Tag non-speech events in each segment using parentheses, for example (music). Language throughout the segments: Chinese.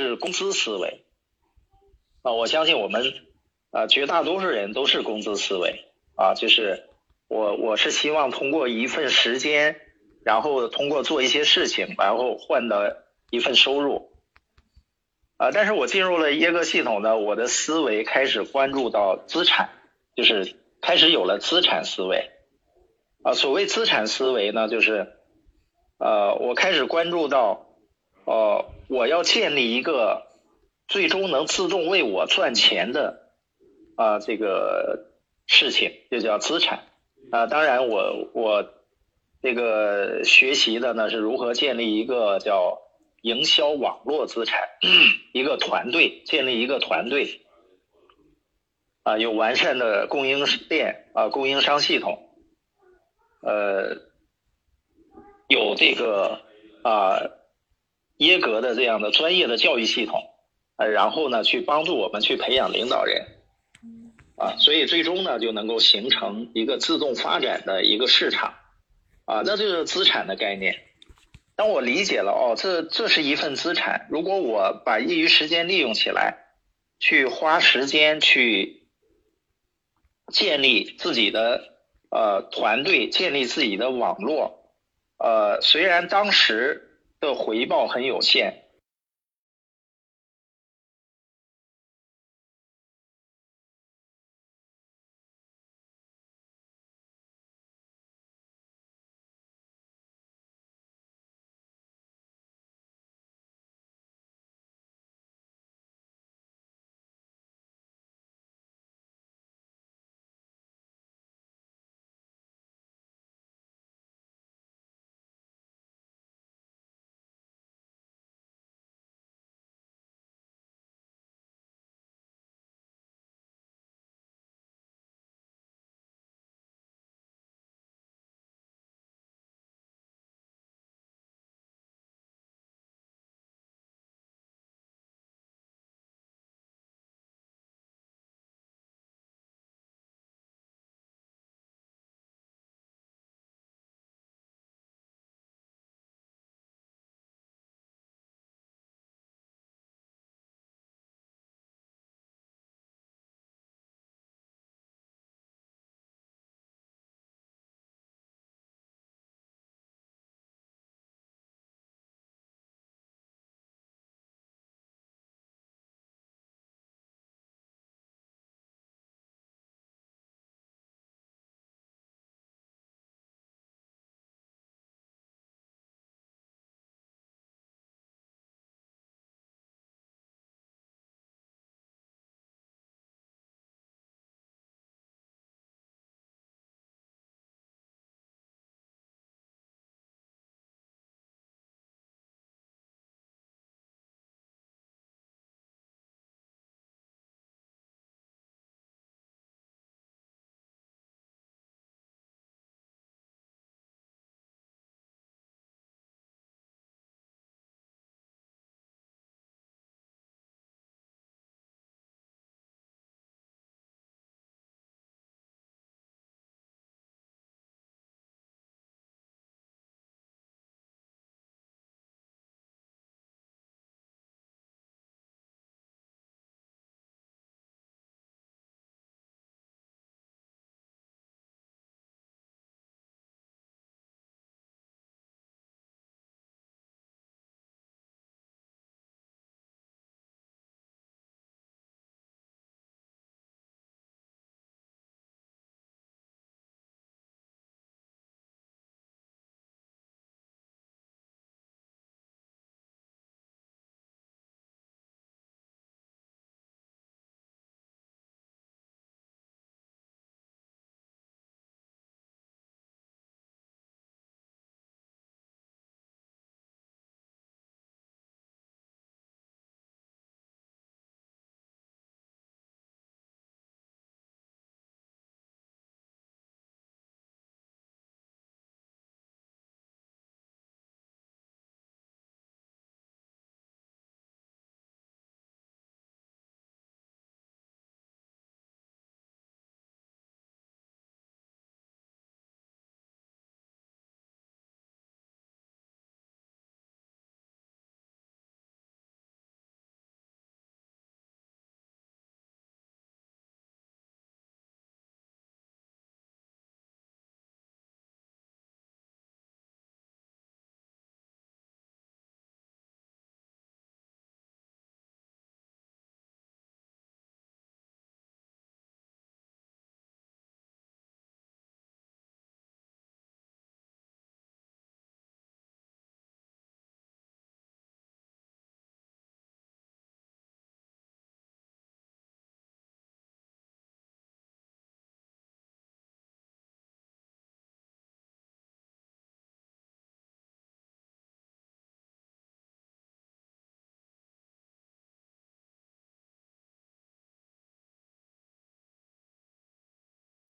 是工资思维啊，我相信我们啊绝大多数人都是工资思维啊，就是我我是希望通过一份时间，然后通过做一些事情，然后换得一份收入啊。但是我进入了耶格系统呢，我的思维开始关注到资产，就是开始有了资产思维啊。所谓资产思维呢，就是呃，我开始关注到。哦，我要建立一个最终能自动为我赚钱的啊这个事情，就叫资产啊。当然，我我这个学习的呢是如何建立一个叫营销网络资产，一个团队，建立一个团队啊，有完善的供应链啊，供应商系统，呃，有这个啊。耶格的这样的专业的教育系统，呃，然后呢，去帮助我们去培养领导人，啊，所以最终呢，就能够形成一个自动发展的一个市场，啊，那就是资产的概念。当我理解了哦，这这是一份资产，如果我把业余时间利用起来，去花时间去建立自己的呃团队，建立自己的网络，呃，虽然当时。的回报很有限。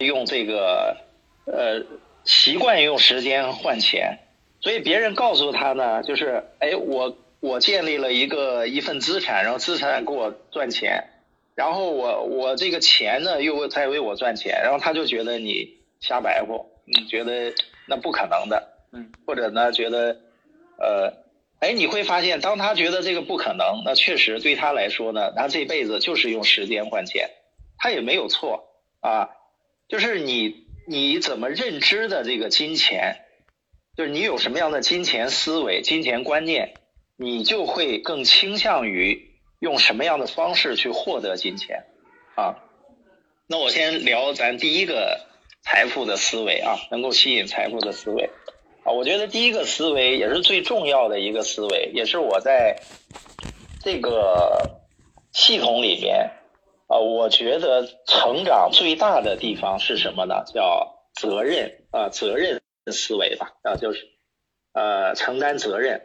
用这个呃习惯用时间换钱，所以别人告诉他呢，就是哎我我建立了一个一份资产，然后资产给我赚钱，然后我我这个钱呢又在为我赚钱，然后他就觉得你瞎白活，你觉得那不可能的，嗯，或者呢觉得呃。哎，你会发现，当他觉得这个不可能，那确实对他来说呢，他这辈子就是用时间换钱，他也没有错啊。就是你你怎么认知的这个金钱，就是你有什么样的金钱思维、金钱观念，你就会更倾向于用什么样的方式去获得金钱啊。那我先聊咱第一个财富的思维啊，能够吸引财富的思维。啊，我觉得第一个思维也是最重要的一个思维，也是我在这个系统里面啊，我觉得成长最大的地方是什么呢？叫责任啊，责任思维吧啊，就是呃承担责任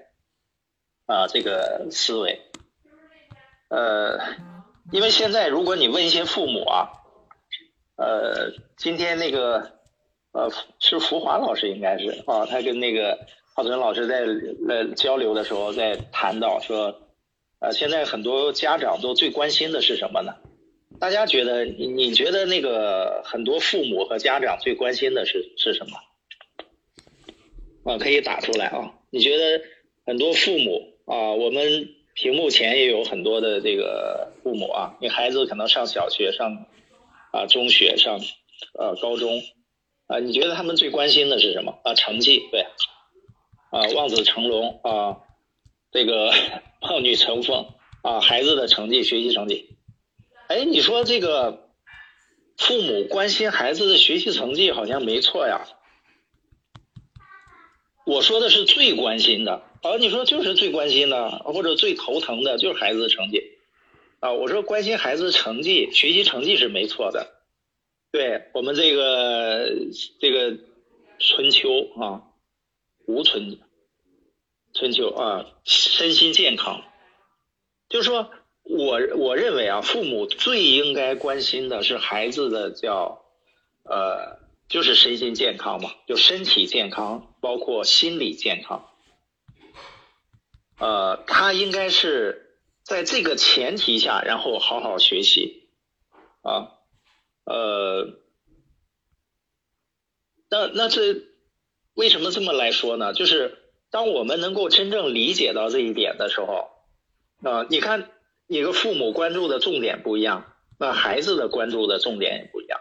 啊这个思维。呃，因为现在如果你问一些父母啊，呃，今天那个。呃，是福华老师应该是啊，他跟那个浩存老师在呃交流的时候，在谈到说，呃，现在很多家长都最关心的是什么呢？大家觉得，你觉得那个很多父母和家长最关心的是是什么？啊，可以打出来啊。你觉得很多父母啊，我们屏幕前也有很多的这个父母啊，你孩子可能上小学、上啊中学、上呃高中。啊，你觉得他们最关心的是什么？啊，成绩对，啊，望子成龙啊，这个 (laughs) 望女成凤啊，孩子的成绩，学习成绩。哎，你说这个父母关心孩子的学习成绩好像没错呀。我说的是最关心的，啊，你说就是最关心的，或者最头疼的就是孩子的成绩。啊，我说关心孩子成绩，学习成绩是没错的。对我们这个这个春秋啊，无春春秋啊，身心健康，就是说我我认为啊，父母最应该关心的是孩子的叫呃，就是身心健康嘛，就身体健康，包括心理健康，呃，他应该是在这个前提下，然后好好学习啊。呃，那那这为什么这么来说呢？就是当我们能够真正理解到这一点的时候，啊，你看，一个父母关注的重点不一样，那孩子的关注的重点也不一样。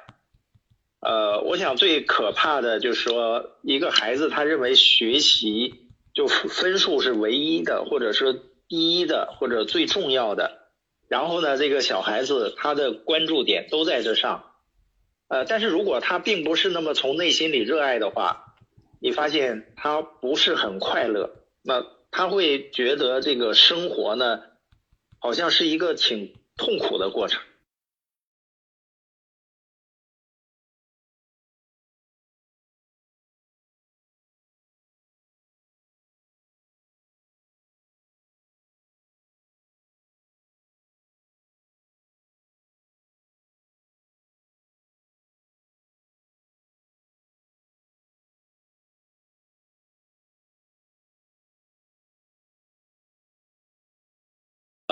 呃，我想最可怕的就是说，一个孩子他认为学习就分数是唯一的，或者是第一的，或者最重要的。然后呢，这个小孩子他的关注点都在这上。呃，但是如果他并不是那么从内心里热爱的话，你发现他不是很快乐，那他会觉得这个生活呢，好像是一个挺痛苦的过程。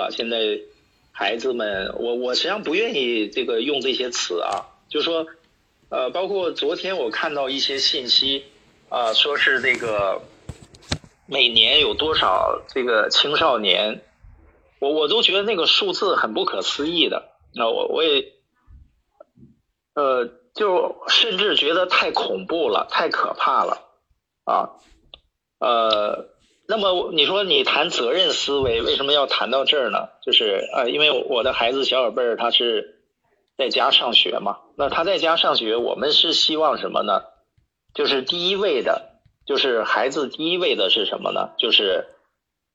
啊，现在孩子们，我我实际上不愿意这个用这些词啊，就说，呃，包括昨天我看到一些信息啊，说是这个每年有多少这个青少年，我我都觉得那个数字很不可思议的，那我我也，呃，就甚至觉得太恐怖了，太可怕了，啊，呃。那么你说你谈责任思维，为什么要谈到这儿呢？就是呃，因为我的孩子小宝贝儿他是在家上学嘛，那他在家上学，我们是希望什么呢？就是第一位的，就是孩子第一位的是什么呢？就是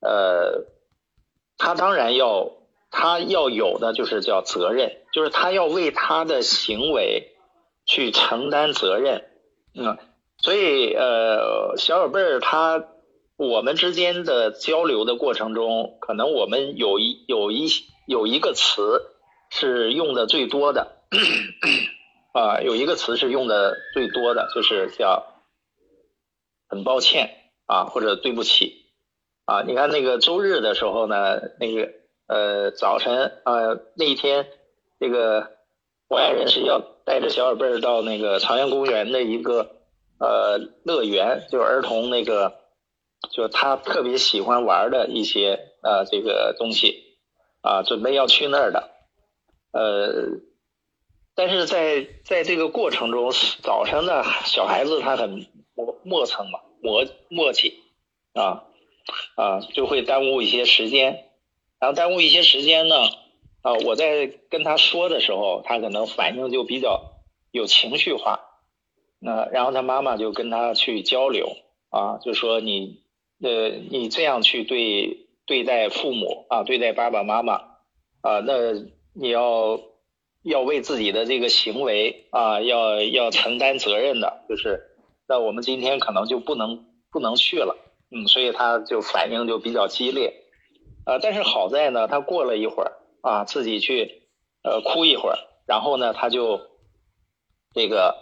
呃，他当然要他要有的就是叫责任，就是他要为他的行为去承担责任。嗯，所以呃，小宝贝儿他。我们之间的交流的过程中，可能我们有一有一有一个词是用的最多的，啊，有一个词是用的最多的，就是叫很抱歉啊，或者对不起啊。你看那个周日的时候呢，那个呃早晨啊那一天，那个我爱人是要带着小宝贝儿到那个朝阳公园的一个呃乐园，就是儿童那个，就他特别喜欢玩的一些呃这个东西啊，准备要去那儿的，呃。但是在在这个过程中，早上呢，小孩子他很磨磨蹭嘛，磨磨叽啊啊，就会耽误一些时间。然后耽误一些时间呢，啊，我在跟他说的时候，他可能反应就比较有情绪化。那然后他妈妈就跟他去交流啊，就说你呃你这样去对对待父母啊，对待爸爸妈妈啊，那你要。要为自己的这个行为啊，要要承担责任的，就是那我们今天可能就不能不能去了，嗯，所以他就反应就比较激烈，啊，但是好在呢，他过了一会儿啊，自己去呃哭一会儿，然后呢，他就这个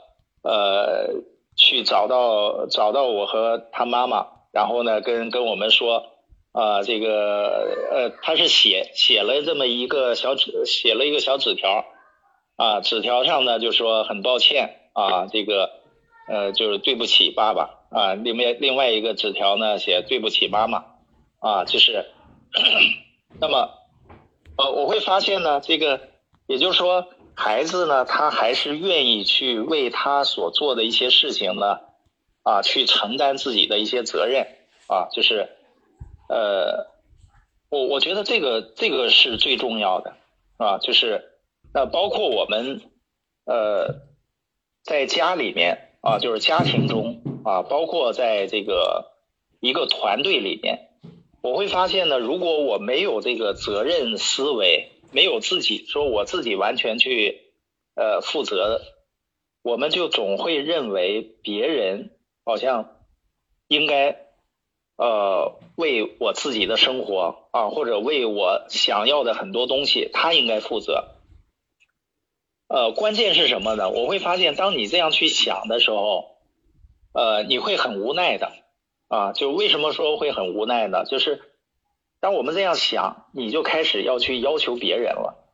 呃去找到找到我和他妈妈，然后呢跟跟我们说啊，这个呃他是写写了这么一个小纸，写了一个小纸条。啊，纸条上呢就说很抱歉啊，这个呃就是对不起爸爸啊。另外另外一个纸条呢写对不起妈妈啊，就是那么呃我会发现呢，这个也就是说孩子呢他还是愿意去为他所做的一些事情呢啊去承担自己的一些责任啊，就是呃我我觉得这个这个是最重要的啊，就是。那包括我们，呃，在家里面啊，就是家庭中啊，包括在这个一个团队里面，我会发现呢，如果我没有这个责任思维，没有自己说我自己完全去呃负责，我们就总会认为别人好像应该呃为我自己的生活啊，或者为我想要的很多东西，他应该负责。呃，关键是什么呢？我会发现，当你这样去想的时候，呃，你会很无奈的啊。就为什么说会很无奈呢？就是当我们这样想，你就开始要去要求别人了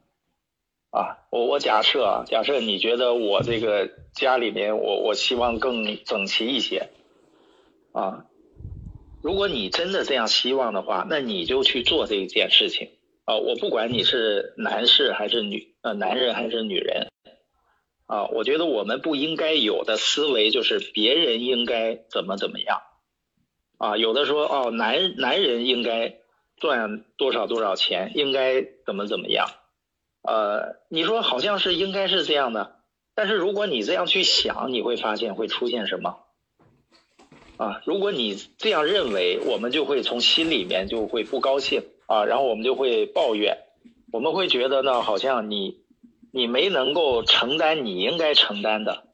啊。我我假设啊，假设你觉得我这个家里面，我我希望更整齐一些啊。如果你真的这样希望的话，那你就去做这一件事情啊。我不管你是男士还是女。呃，男人还是女人啊？我觉得我们不应该有的思维就是别人应该怎么怎么样啊？有的说哦，男男人应该赚多少多少钱，应该怎么怎么样？呃，你说好像是应该是这样的，但是如果你这样去想，你会发现会出现什么啊？如果你这样认为，我们就会从心里面就会不高兴啊，然后我们就会抱怨。我们会觉得呢，好像你你没能够承担你应该承担的，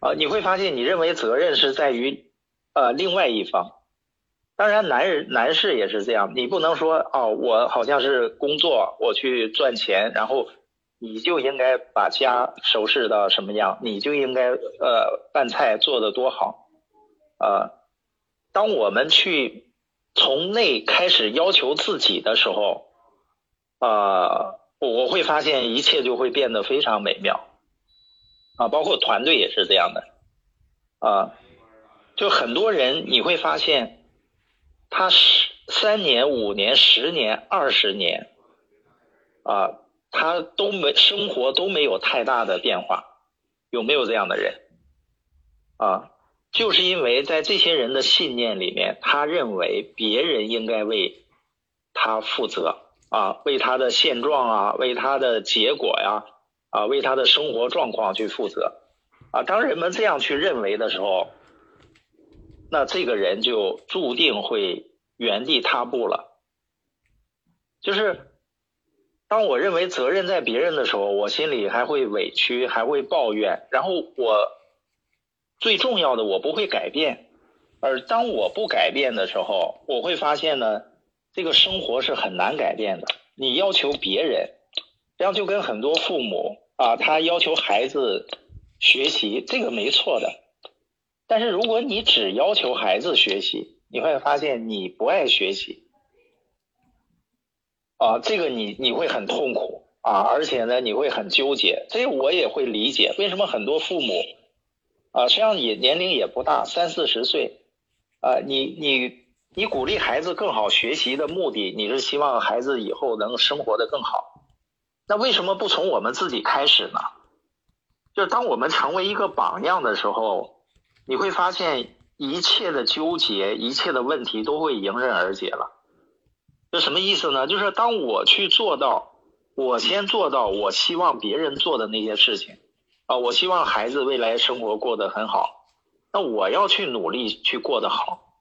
啊，你会发现你认为责任是在于呃另外一方，当然男人男士也是这样，你不能说哦，我好像是工作我去赚钱，然后你就应该把家收拾到什么样，你就应该呃饭菜做的多好，啊，当我们去从内开始要求自己的时候。啊，我会发现一切就会变得非常美妙，啊，包括团队也是这样的，啊，就很多人你会发现，他十三年、五年、十年、二十年，啊，他都没生活都没有太大的变化，有没有这样的人？啊，就是因为在这些人的信念里面，他认为别人应该为他负责。啊，为他的现状啊，为他的结果呀，啊，为他的生活状况去负责，啊，当人们这样去认为的时候，那这个人就注定会原地踏步了。就是当我认为责任在别人的时候，我心里还会委屈，还会抱怨，然后我最重要的我不会改变，而当我不改变的时候，我会发现呢。这个生活是很难改变的。你要求别人，这样就跟很多父母啊，他要求孩子学习，这个没错的。但是如果你只要求孩子学习，你会发现你不爱学习，啊，这个你你会很痛苦啊，而且呢你会很纠结。这我也会理解，为什么很多父母啊，实际上也年龄也不大，三四十岁，啊，你你你鼓励孩子更好学习的目的，你是希望孩子以后能生活的更好。那为什么不从我们自己开始呢？就是当我们成为一个榜样的时候，你会发现一切的纠结、一切的问题都会迎刃而解了。这什么意思呢？就是当我去做到，我先做到我希望别人做的那些事情啊，我希望孩子未来生活过得很好，那我要去努力去过得好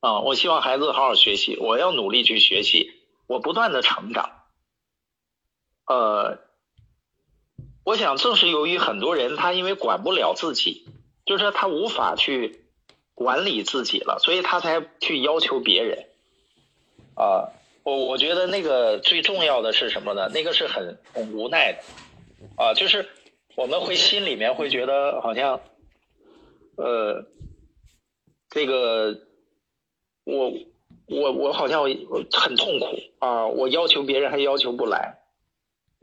啊，我希望孩子好好学习，我要努力去学习，我不断的成长。呃，我想正是由于很多人他因为管不了自己，就是他无法去管理自己了，所以他才去要求别人。啊，我我觉得那个最重要的是什么呢？那个是很很无奈的。啊，就是我们会心里面会觉得好像，呃，这个我我我好像很痛苦啊，我要求别人还要求不来。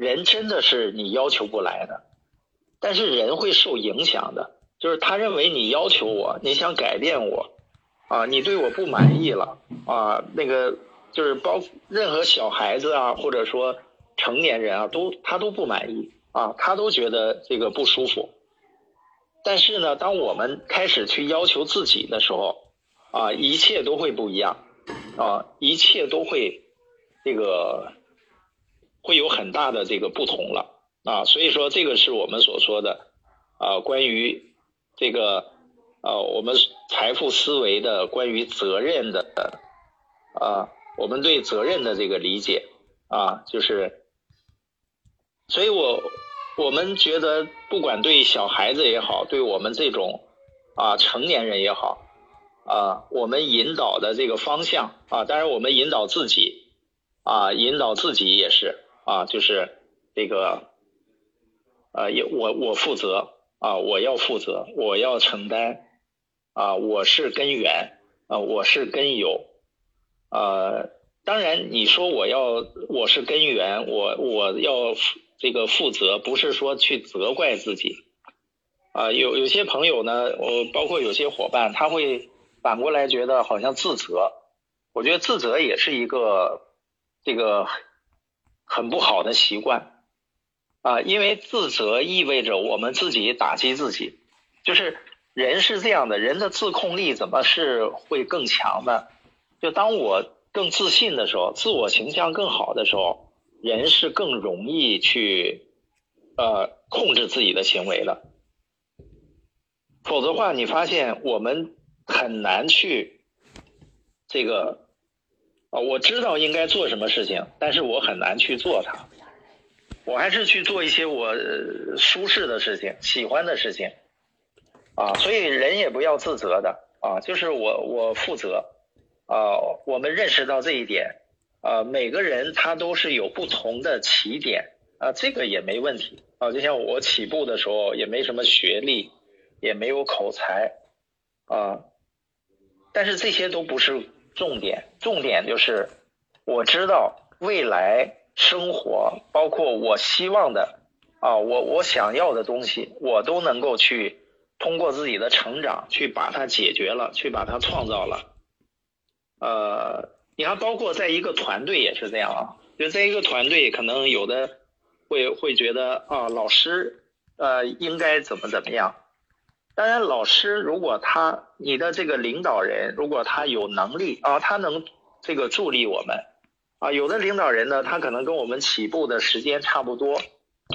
人真的是你要求不来的，但是人会受影响的，就是他认为你要求我，你想改变我，啊，你对我不满意了，啊，那个就是包任何小孩子啊，或者说成年人啊，都他都不满意，啊，他都觉得这个不舒服。但是呢，当我们开始去要求自己的时候，啊，一切都会不一样，啊，一切都会这个。会有很大的这个不同了啊，所以说这个是我们所说的啊，关于这个啊，我们财富思维的关于责任的啊，我们对责任的这个理解啊，就是，所以我我们觉得不管对小孩子也好，对我们这种啊成年人也好啊，我们引导的这个方向啊，当然我们引导自己啊，引导自己也是。啊，就是这个，呃，也我我负责啊，我要负责，我要承担啊，我是根源啊，我是根由啊。当然，你说我要我是根源，我我要这个负责，不是说去责怪自己啊。有有些朋友呢，我包括有些伙伴，他会反过来觉得好像自责。我觉得自责也是一个这个。很不好的习惯啊，因为自责意味着我们自己打击自己，就是人是这样的，人的自控力怎么是会更强呢？就当我更自信的时候，自我形象更好的时候，人是更容易去呃控制自己的行为的。否则话，你发现我们很难去这个。啊，我知道应该做什么事情，但是我很难去做它。我还是去做一些我舒适的事情、喜欢的事情。啊，所以人也不要自责的啊，就是我我负责。啊，我们认识到这一点。啊，每个人他都是有不同的起点。啊，这个也没问题。啊，就像我起步的时候也没什么学历，也没有口才。啊，但是这些都不是。重点，重点就是我知道未来生活，包括我希望的啊，我我想要的东西，我都能够去通过自己的成长去把它解决了，去把它创造了。呃，你看，包括在一个团队也是这样啊，就在一个团队，可能有的会会觉得啊，老师呃应该怎么怎么样。当然，老师如果他你的这个领导人如果他有能力啊，他能这个助力我们啊。有的领导人呢，他可能跟我们起步的时间差不多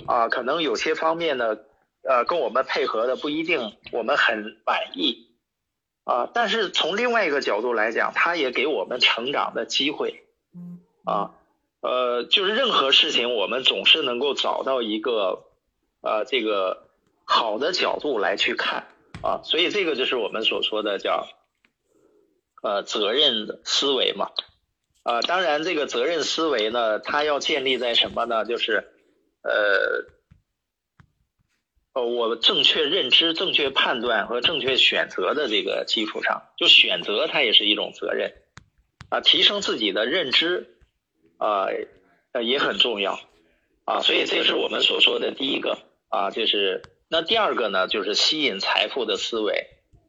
啊，可能有些方面呢，呃，跟我们配合的不一定我们很满意啊。但是从另外一个角度来讲，他也给我们成长的机会啊。呃，就是任何事情我们总是能够找到一个呃这个。好的角度来去看啊，所以这个就是我们所说的叫呃责任思维嘛。啊，当然这个责任思维呢，它要建立在什么呢？就是呃，呃，我正确认知、正确判断和正确选择的这个基础上，就选择它也是一种责任。啊，提升自己的认知啊，也很重要。啊，所以这是我们所说的第一个。啊，就是那第二个呢，就是吸引财富的思维。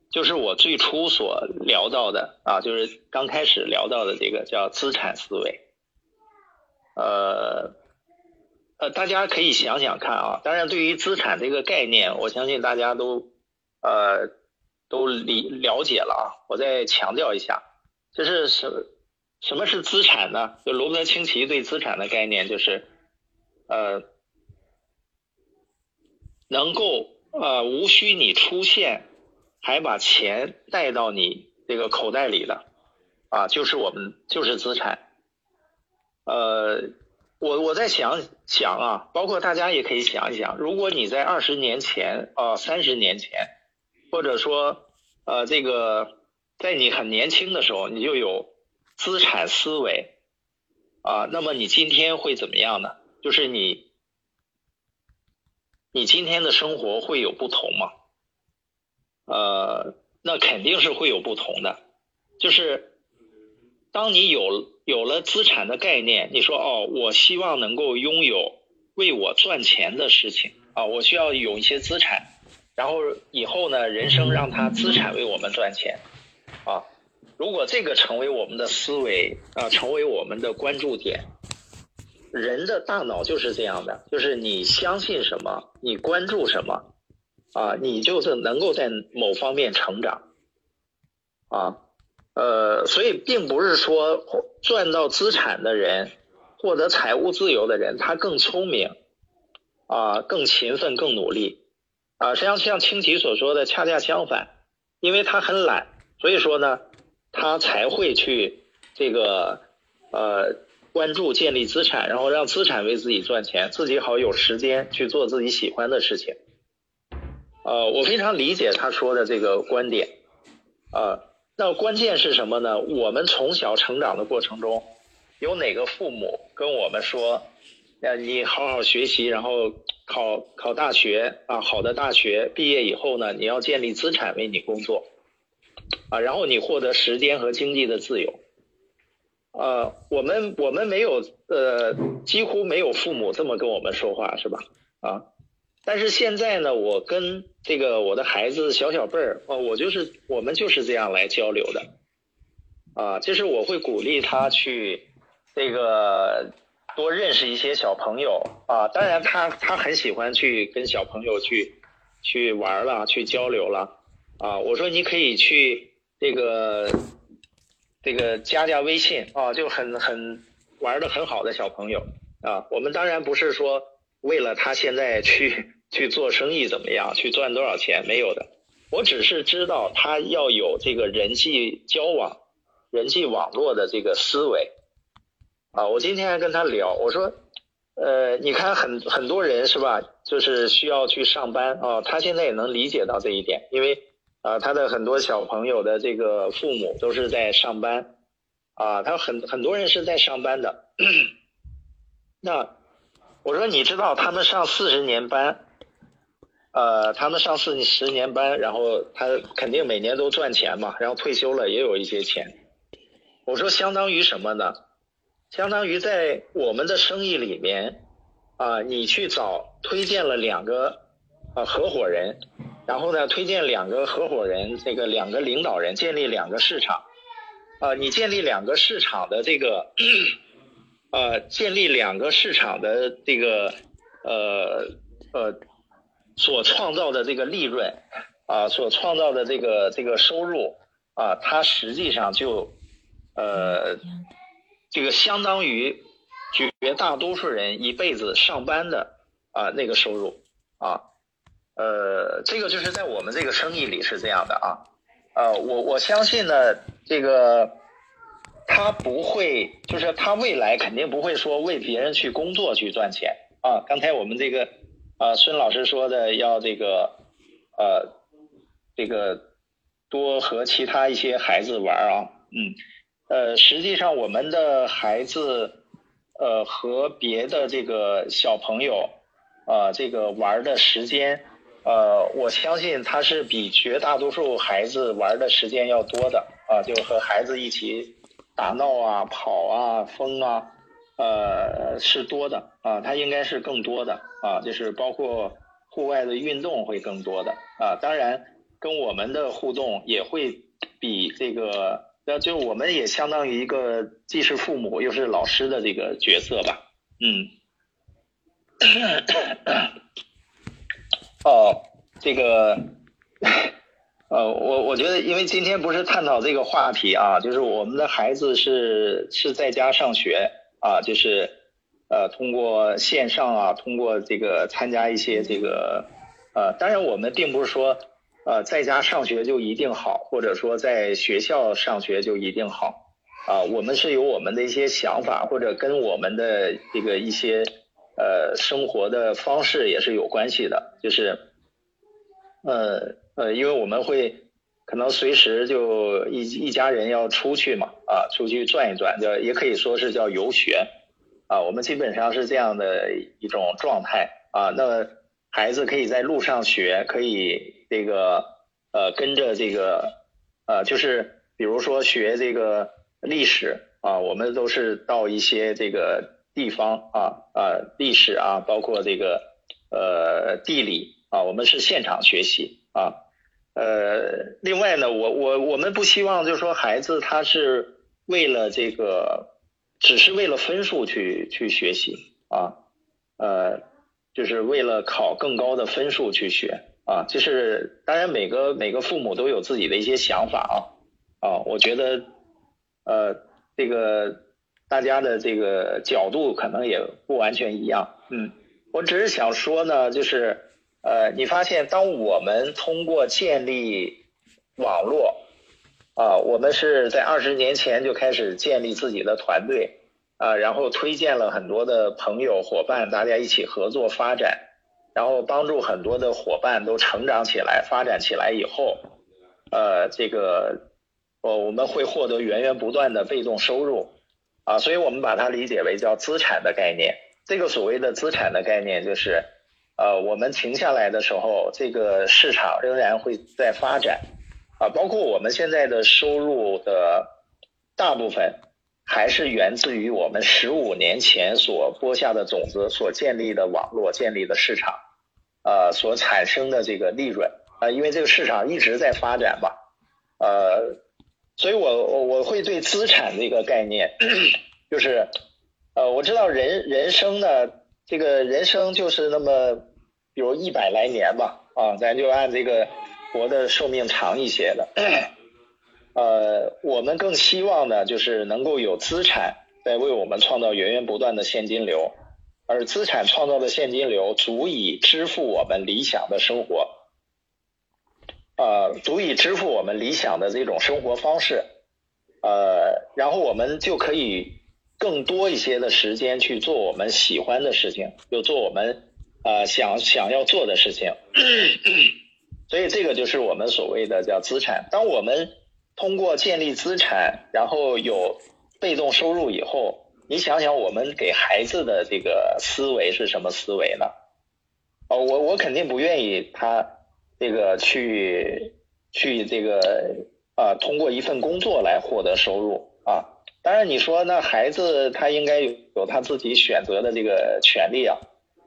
就是我最初所聊到的啊，就是刚开始聊到的这个叫资产思维，呃呃，大家可以想想看啊。当然，对于资产这个概念，我相信大家都呃都理了解了啊。我再强调一下，就是什什么是资产呢？就罗伯特清崎对资产的概念就是呃能够呃无需你出现。还把钱带到你这个口袋里的，啊，就是我们就是资产。呃，我我在想想啊，包括大家也可以想一想，如果你在二十年前啊，三十年前，或者说呃这个在你很年轻的时候，你就有资产思维啊，那么你今天会怎么样呢？就是你你今天的生活会有不同吗？呃，那肯定是会有不同的，就是当你有有了资产的概念，你说哦，我希望能够拥有为我赚钱的事情啊，我需要有一些资产，然后以后呢，人生让他资产为我们赚钱啊。如果这个成为我们的思维啊，成为我们的关注点，人的大脑就是这样的，就是你相信什么，你关注什么。啊，你就是能够在某方面成长，啊，呃，所以并不是说赚到资产的人，获得财务自由的人，他更聪明，啊，更勤奋，更努力，啊，实际上像清奇所说的，恰恰相反，因为他很懒，所以说呢，他才会去这个呃关注建立资产，然后让资产为自己赚钱，自己好有时间去做自己喜欢的事情。呃，我非常理解他说的这个观点，啊，那关键是什么呢？我们从小成长的过程中，有哪个父母跟我们说，呃，你好好学习，然后考考大学啊，好的大学毕业以后呢，你要建立资产为你工作，啊，然后你获得时间和经济的自由，呃，我们我们没有呃，几乎没有父母这么跟我们说话，是吧？啊。但是现在呢，我跟这个我的孩子小小辈儿，哦，我就是我们就是这样来交流的，啊，就是我会鼓励他去这个多认识一些小朋友啊，当然他他很喜欢去跟小朋友去去玩了，去交流了，啊，我说你可以去这个这个加加微信啊，就很很玩的很好的小朋友啊，我们当然不是说为了他现在去。去做生意怎么样？去赚多少钱？没有的，我只是知道他要有这个人际交往、人际网络的这个思维啊。我今天还跟他聊，我说，呃，你看很很多人是吧，就是需要去上班啊。他现在也能理解到这一点，因为啊，他的很多小朋友的这个父母都是在上班啊，他很很多人是在上班的。那我说，你知道他们上四十年班？呃，他们上四十年班，然后他肯定每年都赚钱嘛，然后退休了也有一些钱。我说相当于什么呢？相当于在我们的生意里面，啊，你去找推荐了两个啊合伙人，然后呢推荐两个合伙人，这个两个领导人建立两个市场，啊，你建立两个市场的这个，呃，建立两个市场的这个，呃呃。所创造的这个利润，啊，所创造的这个这个收入，啊，它实际上就，呃，这个相当于绝大多数人一辈子上班的啊那个收入，啊，呃，这个就是在我们这个生意里是这样的啊，呃，我我相信呢，这个他不会，就是他未来肯定不会说为别人去工作去赚钱啊。刚才我们这个。啊，孙老师说的要这个，呃，这个多和其他一些孩子玩啊，嗯，呃，实际上我们的孩子，呃，和别的这个小朋友呃这个玩的时间，呃我相信他是比绝大多数孩子玩的时间要多的啊，就和孩子一起打闹啊、跑啊、疯啊，呃是多的啊，他应该是更多的啊，就是包括户外的运动会更多的啊，当然跟我们的互动也会比这个。那就我们也相当于一个既是父母又是老师的这个角色吧，嗯，(coughs) 哦，这个，呃，(laughs) 我我觉得，因为今天不是探讨这个话题啊，就是我们的孩子是是在家上学啊，就是呃通过线上啊，通过这个参加一些这个呃，当然我们并不是说。呃，在家上学就一定好，或者说在学校上学就一定好啊？我们是有我们的一些想法，或者跟我们的这个一些呃生活的方式也是有关系的。就是呃呃，因为我们会可能随时就一一家人要出去嘛啊，出去转一转，叫也可以说是叫游学啊。我们基本上是这样的一种状态啊。那孩子可以在路上学，可以。这个呃，跟着这个呃，就是比如说学这个历史啊，我们都是到一些这个地方啊啊，历史啊，包括这个呃地理啊，我们是现场学习啊。呃，另外呢，我我我们不希望就是说孩子他是为了这个，只是为了分数去去学习啊，呃，就是为了考更高的分数去学。啊，就是当然，每个每个父母都有自己的一些想法啊啊，我觉得呃，这个大家的这个角度可能也不完全一样，嗯，我只是想说呢，就是呃，你发现当我们通过建立网络啊，我们是在二十年前就开始建立自己的团队啊，然后推荐了很多的朋友伙伴，大家一起合作发展。然后帮助很多的伙伴都成长起来、发展起来以后，呃，这个，哦，我们会获得源源不断的被动收入，啊，所以我们把它理解为叫资产的概念。这个所谓的资产的概念，就是，呃，我们停下来的时候，这个市场仍然会在发展，啊，包括我们现在的收入的大部分，还是源自于我们十五年前所播下的种子所建立的网络、建立的市场。呃，所产生的这个利润啊，因为这个市场一直在发展嘛，呃，所以我我我会对资产这个概念，就是呃，我知道人人生呢，这个人生就是那么，比如一百来年吧，啊，咱就按这个活的寿命长一些的，呃，我们更希望呢，就是能够有资产在为我们创造源源不断的现金流。而资产创造的现金流足以支付我们理想的生活，呃，足以支付我们理想的这种生活方式，呃，然后我们就可以更多一些的时间去做我们喜欢的事情，就做我们呃想想要做的事情。所以这个就是我们所谓的叫资产。当我们通过建立资产，然后有被动收入以后。你想想，我们给孩子的这个思维是什么思维呢？哦，我我肯定不愿意他这个去去这个啊，通过一份工作来获得收入啊。当然，你说那孩子他应该有有他自己选择的这个权利啊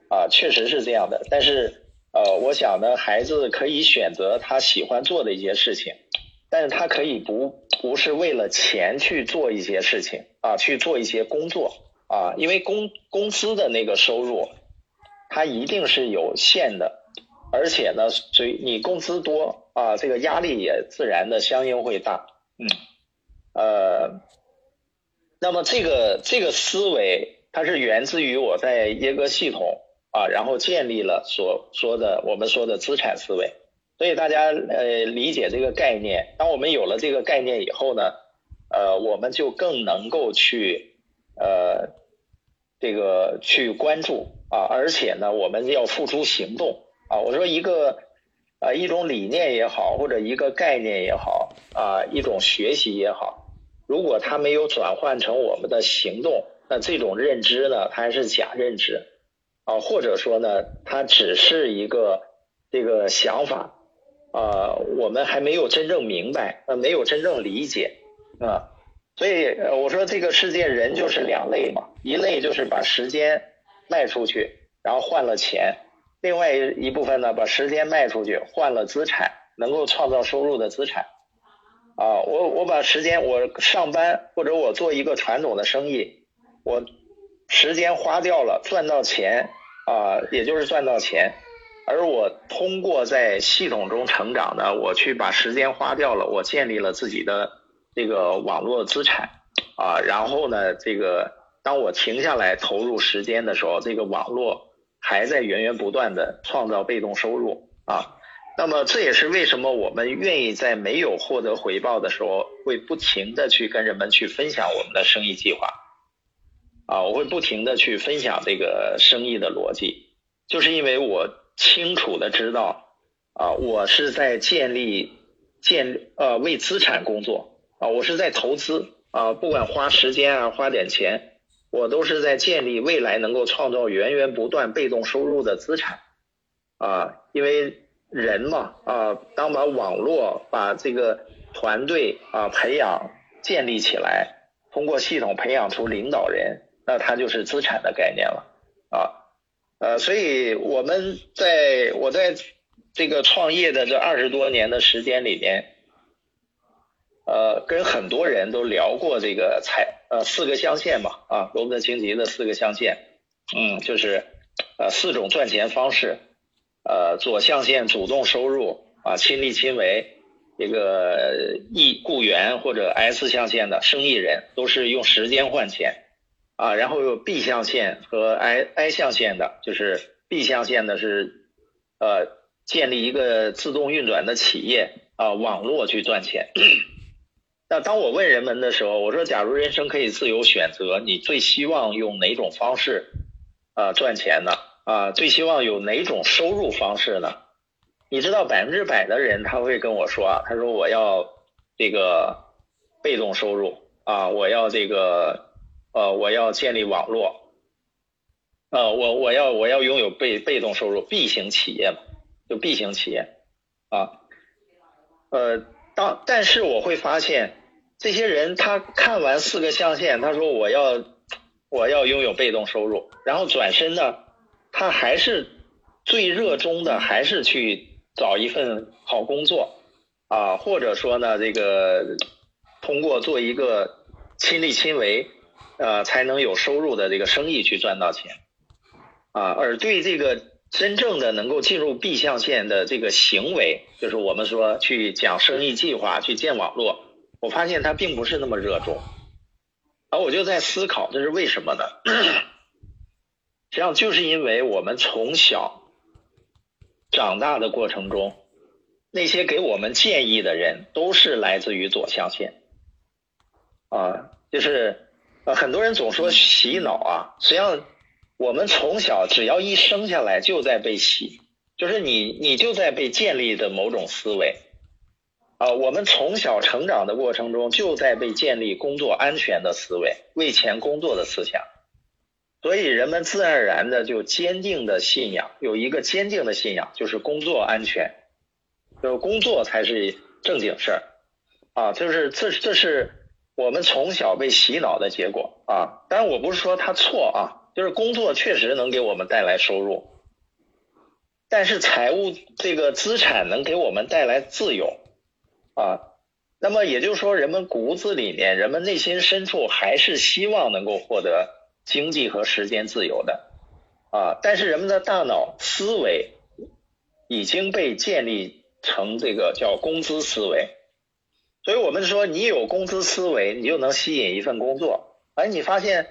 啊，确实是这样的。但是呃，我想呢，孩子可以选择他喜欢做的一些事情。但是他可以不不是为了钱去做一些事情啊，去做一些工作啊，因为公公司的那个收入，它一定是有限的，而且呢，所以你工资多啊，这个压力也自然的相应会大，嗯，呃，那么这个这个思维，它是源自于我在耶格系统啊，然后建立了所说的我们说的资产思维。所以大家呃理解这个概念，当我们有了这个概念以后呢，呃，我们就更能够去呃这个去关注啊，而且呢，我们要付出行动啊。我说一个啊一种理念也好，或者一个概念也好啊，一种学习也好，如果它没有转换成我们的行动，那这种认知呢，它还是假认知啊，或者说呢，它只是一个这个想法啊，我们还没有真正明白，呃，没有真正理解啊。所以我说这个世界人就是两类嘛，一类就是把时间卖出去，然后换了钱；另外一部分呢，把时间卖出去换了资产，能够创造收入的资产。啊，我我把时间我上班或者我做一个传统的生意，我时间花掉了，赚到钱啊，也就是赚到钱。而我通过在系统中成长呢，我去把时间花掉了，我建立了自己的这个网络资产啊，然后呢，这个当我停下来投入时间的时候，这个网络还在源源不断的创造被动收入啊。那么这也是为什么我们愿意在没有获得回报的时候，会不停的去跟人们去分享我们的生意计划，啊，我会不停的去分享这个生意的逻辑，就是因为我清楚的知道，啊，我是在建立建呃为资产工作，啊，我是在投资，啊，不管花时间啊花点钱，我都是在建立未来能够创造源源不断被动收入的资产，啊，因为。人嘛啊，当把网络把这个团队啊培养建立起来，通过系统培养出领导人，那他就是资产的概念了啊呃，所以我们在我在这个创业的这二十多年的时间里面，呃，跟很多人都聊过这个财呃四个象限嘛啊，罗伯特清崎的四个象限，嗯，就是呃四种赚钱方式。呃，左象限主动收入啊，亲力亲为，这个 E 雇员或者 S 象限的生意人都是用时间换钱啊，然后有 B 象限和 I I 象限的，就是 B 象限的是呃建立一个自动运转的企业啊，网络去赚钱。那当我问人们的时候，我说，假如人生可以自由选择，你最希望用哪种方式啊赚钱呢？啊，最希望有哪种收入方式呢？你知道百分之百的人他会跟我说啊，他说我要这个被动收入啊，我要这个呃，我要建立网络，呃，我我要我要拥有被被动收入 B 型企业嘛，就 B 型企业啊，呃，当但是我会发现这些人他看完四个象限，他说我要我要拥有被动收入，然后转身呢。他还是最热衷的，还是去找一份好工作啊，或者说呢，这个通过做一个亲力亲为，呃，才能有收入的这个生意去赚到钱啊。而对这个真正的能够进入 B 象限的这个行为，就是我们说去讲生意计划、去建网络，我发现他并不是那么热衷。而我就在思考，这是为什么呢？(coughs) 实际上就是因为我们从小长大的过程中，那些给我们建议的人都是来自于左象限，啊，就是呃很多人总说洗脑啊，实际上我们从小只要一生下来就在被洗，就是你你就在被建立的某种思维，啊，我们从小成长的过程中就在被建立工作安全的思维，为钱工作的思想。所以人们自然而然的就坚定的信仰，有一个坚定的信仰，就是工作安全，就工作才是正经事儿，啊，就是这这是我们从小被洗脑的结果啊。当然我不是说他错啊，就是工作确实能给我们带来收入，但是财务这个资产能给我们带来自由啊。那么也就是说，人们骨子里面，人们内心深处还是希望能够获得。经济和时间自由的啊，但是人们的大脑思维已经被建立成这个叫工资思维，所以我们说你有工资思维，你就能吸引一份工作。哎，你发现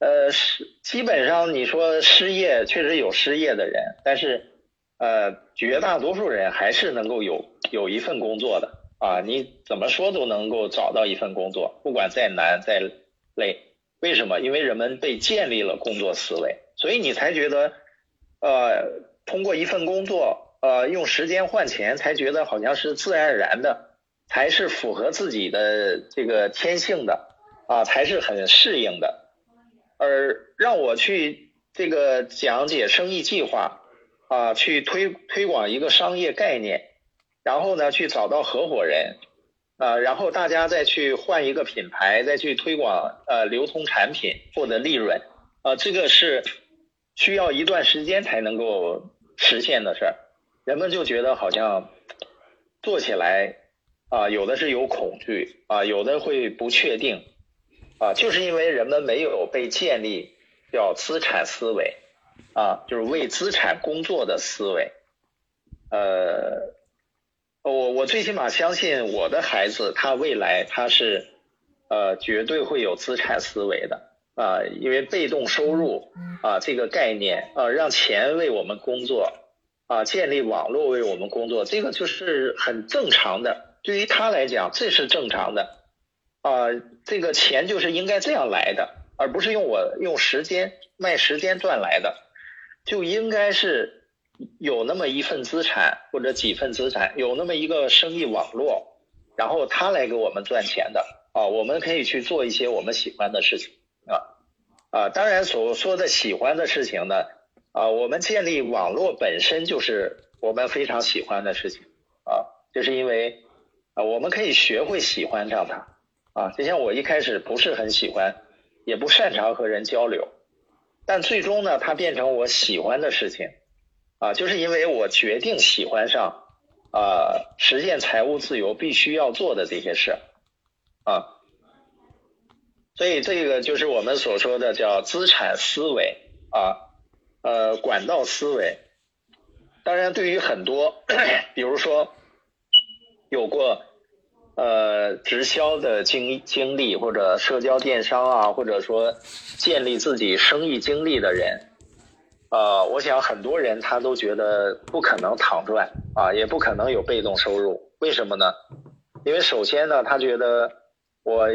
呃是基本上你说失业确实有失业的人，但是呃绝大多数人还是能够有有一份工作的啊，你怎么说都能够找到一份工作，不管再难再累。为什么？因为人们被建立了工作思维，所以你才觉得，呃，通过一份工作，呃，用时间换钱，才觉得好像是自然而然的，才是符合自己的这个天性的，啊，才是很适应的。而让我去这个讲解生意计划啊，去推推广一个商业概念，然后呢去找到合伙人啊，然后大家再去换一个品牌，再去推广呃流通产品获得利润啊，这个是需要一段时间才能够实现的事儿，人们就觉得好像做起来啊，有的是有恐惧啊，有的会不确定。啊，就是因为人们没有被建立叫资产思维，啊，就是为资产工作的思维。呃，我我最起码相信我的孩子，他未来他是呃绝对会有资产思维的啊，因为被动收入啊这个概念啊，让钱为我们工作啊，建立网络为我们工作，这个就是很正常的，对于他来讲这是正常的。啊，这个钱就是应该这样来的，而不是用我用时间卖时间赚来的，就应该是有那么一份资产或者几份资产，有那么一个生意网络，然后他来给我们赚钱的啊，我们可以去做一些我们喜欢的事情啊啊，当然所说的喜欢的事情呢啊，我们建立网络本身就是我们非常喜欢的事情啊，就是因为啊，我们可以学会喜欢上它。啊，就像我一开始不是很喜欢，也不擅长和人交流，但最终呢，它变成我喜欢的事情，啊，就是因为我决定喜欢上，啊，实现财务自由必须要做的这些事，啊，所以这个就是我们所说的叫资产思维，啊，呃，管道思维。当然，对于很多，比如说有过。呃，直销的经经历或者社交电商啊，或者说建立自己生意经历的人，呃，我想很多人他都觉得不可能躺赚啊，也不可能有被动收入。为什么呢？因为首先呢，他觉得我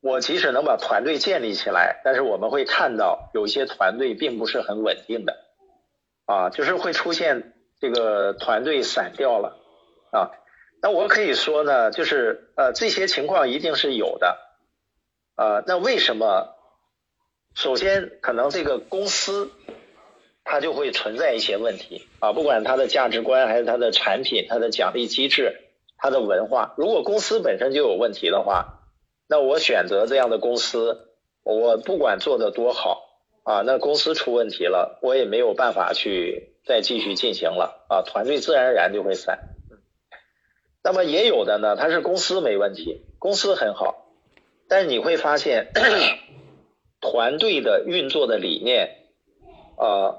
我即使能把团队建立起来，但是我们会看到有一些团队并不是很稳定的啊，就是会出现这个团队散掉了啊。那我可以说呢，就是呃这些情况一定是有的，呃那为什么？首先可能这个公司它就会存在一些问题啊，不管它的价值观还是它的产品、它的奖励机制、它的文化，如果公司本身就有问题的话，那我选择这样的公司，我不管做的多好啊，那公司出问题了，我也没有办法去再继续进行了啊，团队自然而然就会散。那么也有的呢，他是公司没问题，公司很好，但是你会发现 (coughs) 团队的运作的理念，啊，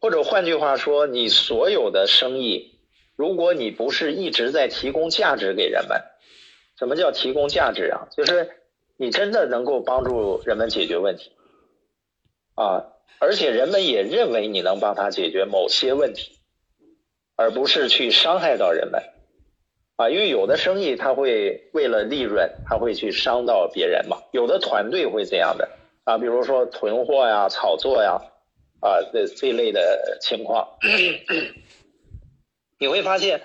或者换句话说，你所有的生意，如果你不是一直在提供价值给人们，什么叫提供价值啊？就是你真的能够帮助人们解决问题，啊，而且人们也认为你能帮他解决某些问题，而不是去伤害到人们。啊，因为有的生意他会为了利润，他会去伤到别人嘛。有的团队会这样的啊，比如说囤货呀、炒作呀啊这这类的情况，(clears throat) 你会发现，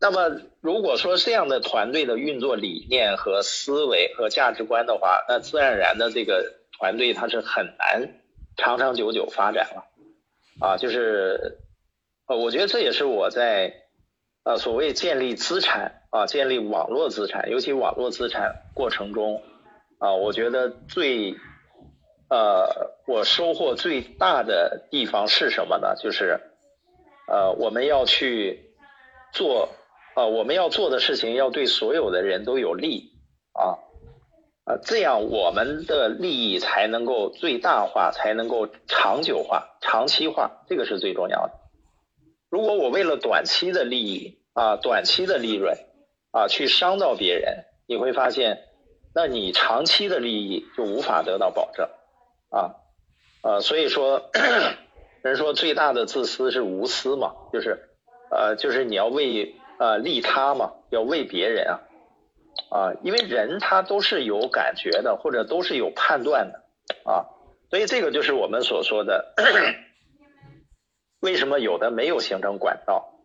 那么如果说这样的团队的运作理念和思维和价值观的话，那自然而然的这个团队它是很难长长久久发展了啊。就是呃，我觉得这也是我在。啊，所谓建立资产啊，建立网络资产，尤其网络资产过程中啊，我觉得最呃，我收获最大的地方是什么呢？就是呃，我们要去做啊，我们要做的事情要对所有的人都有利啊啊，这样我们的利益才能够最大化，才能够长久化、长期化，这个是最重要的。如果我为了短期的利益啊，短期的利润啊，去伤到别人，你会发现，那你长期的利益就无法得到保证啊啊，所以说，人说最大的自私是无私嘛，就是呃，就是你要为呃利他嘛，要为别人啊啊，因为人他都是有感觉的，或者都是有判断的啊，所以这个就是我们所说的。为什么有的没有形成管道？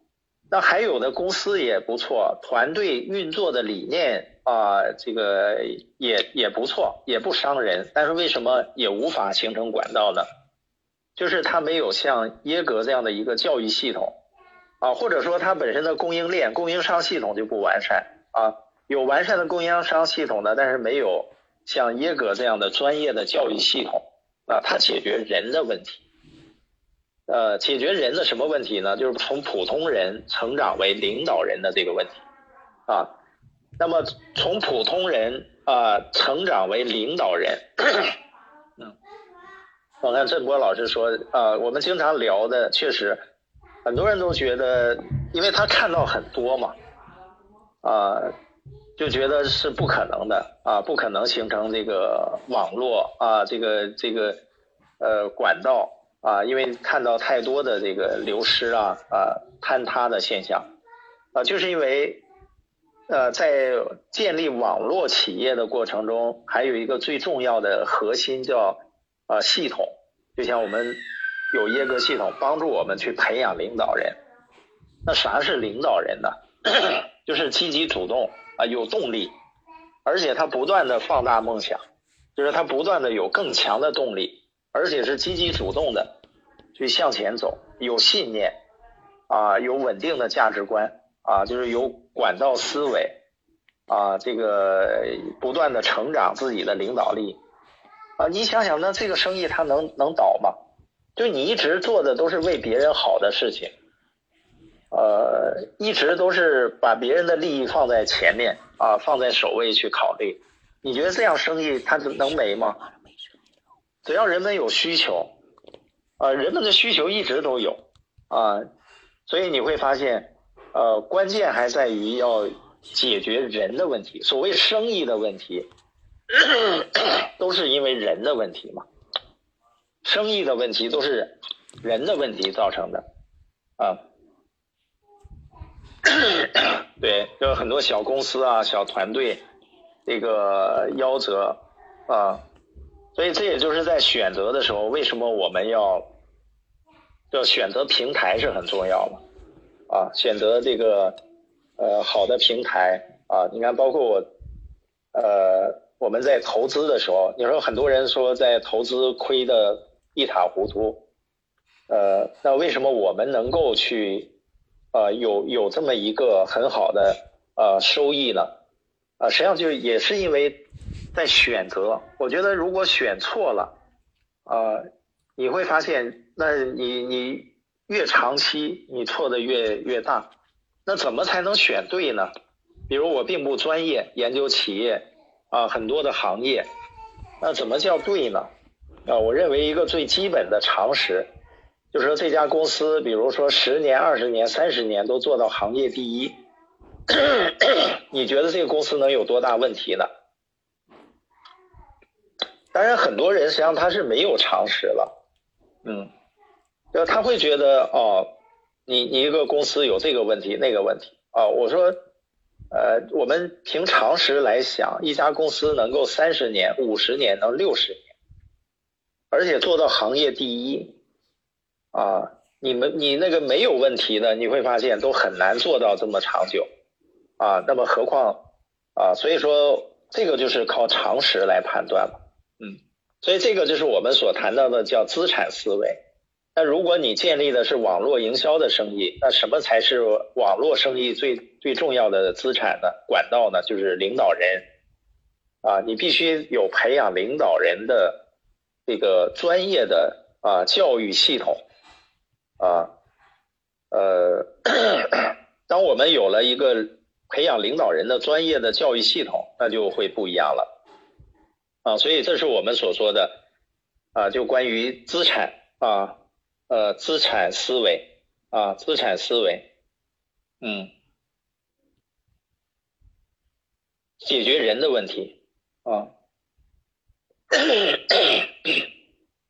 那还有的公司也不错，团队运作的理念啊，这个也也不错，也不伤人，但是为什么也无法形成管道呢？就是它没有像耶格这样的一个教育系统啊，或者说它本身的供应链、供应商系统就不完善啊。有完善的供应商系统的，但是没有像耶格这样的专业的教育系统啊，它解决人的问题。呃，解决人的什么问题呢？就是从普通人成长为领导人的这个问题啊。那么从普通人啊成长为领导人，嗯，我看郑波老师说啊，我们经常聊的确实，很多人都觉得，因为他看到很多嘛，啊，就觉得是不可能的啊，不可能形成这个网络啊，这个这个呃管道。啊，因为看到太多的这个流失啊啊坍塌的现象，啊，就是因为呃在建立网络企业的过程中，还有一个最重要的核心叫啊系统，就像我们有耶格系统帮助我们去培养领导人。那啥是领导人呢？(coughs) 就是积极主动啊，有动力，而且他不断的放大梦想，就是他不断的有更强的动力。而且是积极主动的去向前走，有信念啊，有稳定的价值观啊，就是有管道思维啊，这个不断的成长自己的领导力啊。你想想，那这个生意它能能倒吗？就你一直做的都是为别人好的事情，呃，一直都是把别人的利益放在前面啊，放在首位去考虑。你觉得这样生意它能没吗？只要人们有需求，啊，人们的需求一直都有，啊，所以你会发现，呃，关键还在于要解决人的问题。所谓生意的问题，都是因为人的问题嘛。生意的问题都是人的问题造成的，啊，(coughs) 对，就很多小公司啊、小团队，这个夭折，啊。所以这也就是在选择的时候，为什么我们要要选择平台是很重要嘛？啊，选择这个呃好的平台啊，你看，包括我呃我们在投资的时候，你说很多人说在投资亏的一塌糊涂，呃，那为什么我们能够去呃有有这么一个很好的呃收益呢？啊，实际上就也是因为。在选择，我觉得如果选错了，呃，你会发现，那你你越长期，你错的越越大。那怎么才能选对呢？比如我并不专业，研究企业啊，很多的行业，那怎么叫对呢？啊，我认为一个最基本的常识，就是说这家公司，比如说十年、二十年、三十年都做到行业第一，(coughs) 你觉得这个公司能有多大问题呢？当然，很多人实际上他是没有常识了，嗯，就他会觉得哦，你你一个公司有这个问题那个问题啊，我说，呃，我们凭常识来想，一家公司能够三十年、五十年、能六十年，而且做到行业第一，啊，你们你那个没有问题的，你会发现都很难做到这么长久，啊，那么何况啊，所以说这个就是靠常识来判断了。嗯，所以这个就是我们所谈到的叫资产思维。那如果你建立的是网络营销的生意，那什么才是网络生意最最重要的资产呢？管道呢？就是领导人啊，你必须有培养领导人的这个专业的啊教育系统啊。呃，(coughs) 当我们有了一个培养领导人的专业的教育系统，那就会不一样了。啊，所以这是我们所说的啊，就关于资产啊，呃，资产思维啊，资产思维，嗯，解决人的问题啊，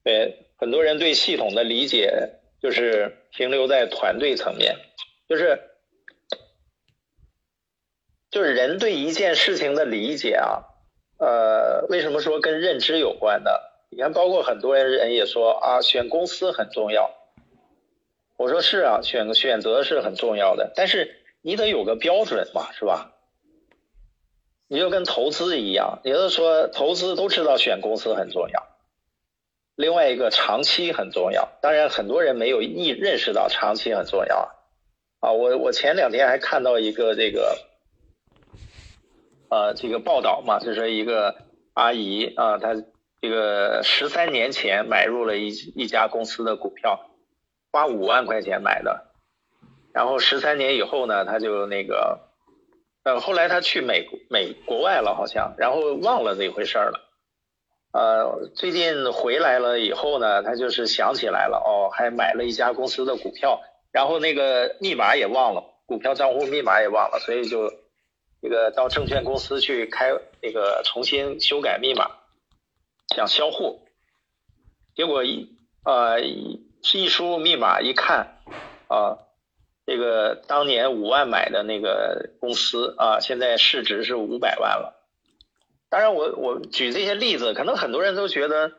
对，很多人对系统的理解就是停留在团队层面，就是就是人对一件事情的理解啊。呃，为什么说跟认知有关呢？你看，包括很多人也说啊，选公司很重要。我说是啊，选选择是很重要的，但是你得有个标准嘛，是吧？你就跟投资一样，你是说投资都知道选公司很重要，另外一个长期很重要。当然，很多人没有意认识到长期很重要啊。我我前两天还看到一个这个，呃，这个报道嘛，就是一个阿姨啊，她这个十三年前买入了一一家公司的股票，花五万块钱买的，然后十三年以后呢，他就那个。呃，后来他去美美国外了，好像，然后忘了这回事儿了。呃，最近回来了以后呢，他就是想起来了，哦，还买了一家公司的股票，然后那个密码也忘了，股票账户密码也忘了，所以就这个到证券公司去开那个重新修改密码，想销户，结果一呃一输入密码一看，啊。这个当年五万买的那个公司啊，现在市值是五百万了。当然，我我举这些例子，可能很多人都觉得，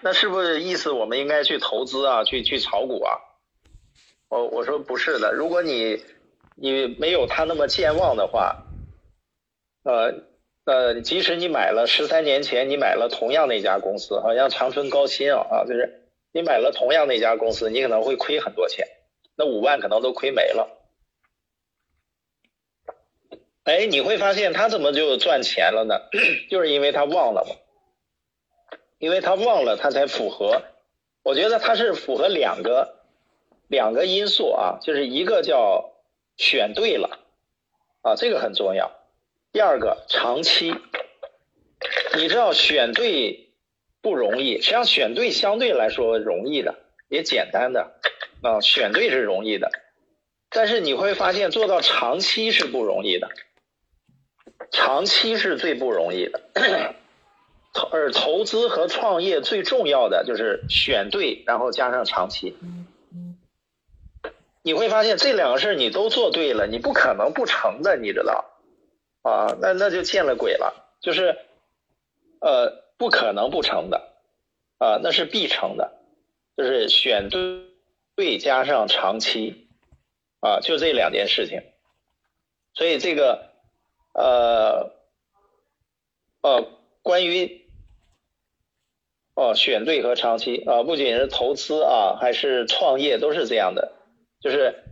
那是不是意思我们应该去投资啊，去去炒股啊？我我说不是的，如果你你没有他那么健忘的话，呃呃，即使你买了十三年前你买了同样的一家公司，好像长春高新啊啊，就是你买了同样的一家公司，你可能会亏很多钱。那五万可能都亏没了，哎，你会发现他怎么就赚钱了呢？就是因为他忘了嘛，因为他忘了，他才符合。我觉得他是符合两个两个因素啊，就是一个叫选对了啊，这个很重要。第二个长期，你知道选对不容易，实际上选对相对来说容易的，也简单的。啊，选对是容易的，但是你会发现做到长期是不容易的，长期是最不容易的。(clears throat) 而投资和创业最重要的就是选对，然后加上长期。你会发现这两个事你都做对了，你不可能不成的，你知道？啊，那那就见了鬼了，就是呃不可能不成的，啊，那是必成的，就是选对。对，加上长期，啊，就这两件事情，所以这个，呃，呃，关于，哦，选对和长期啊，不仅是投资啊，还是创业都是这样的，就是，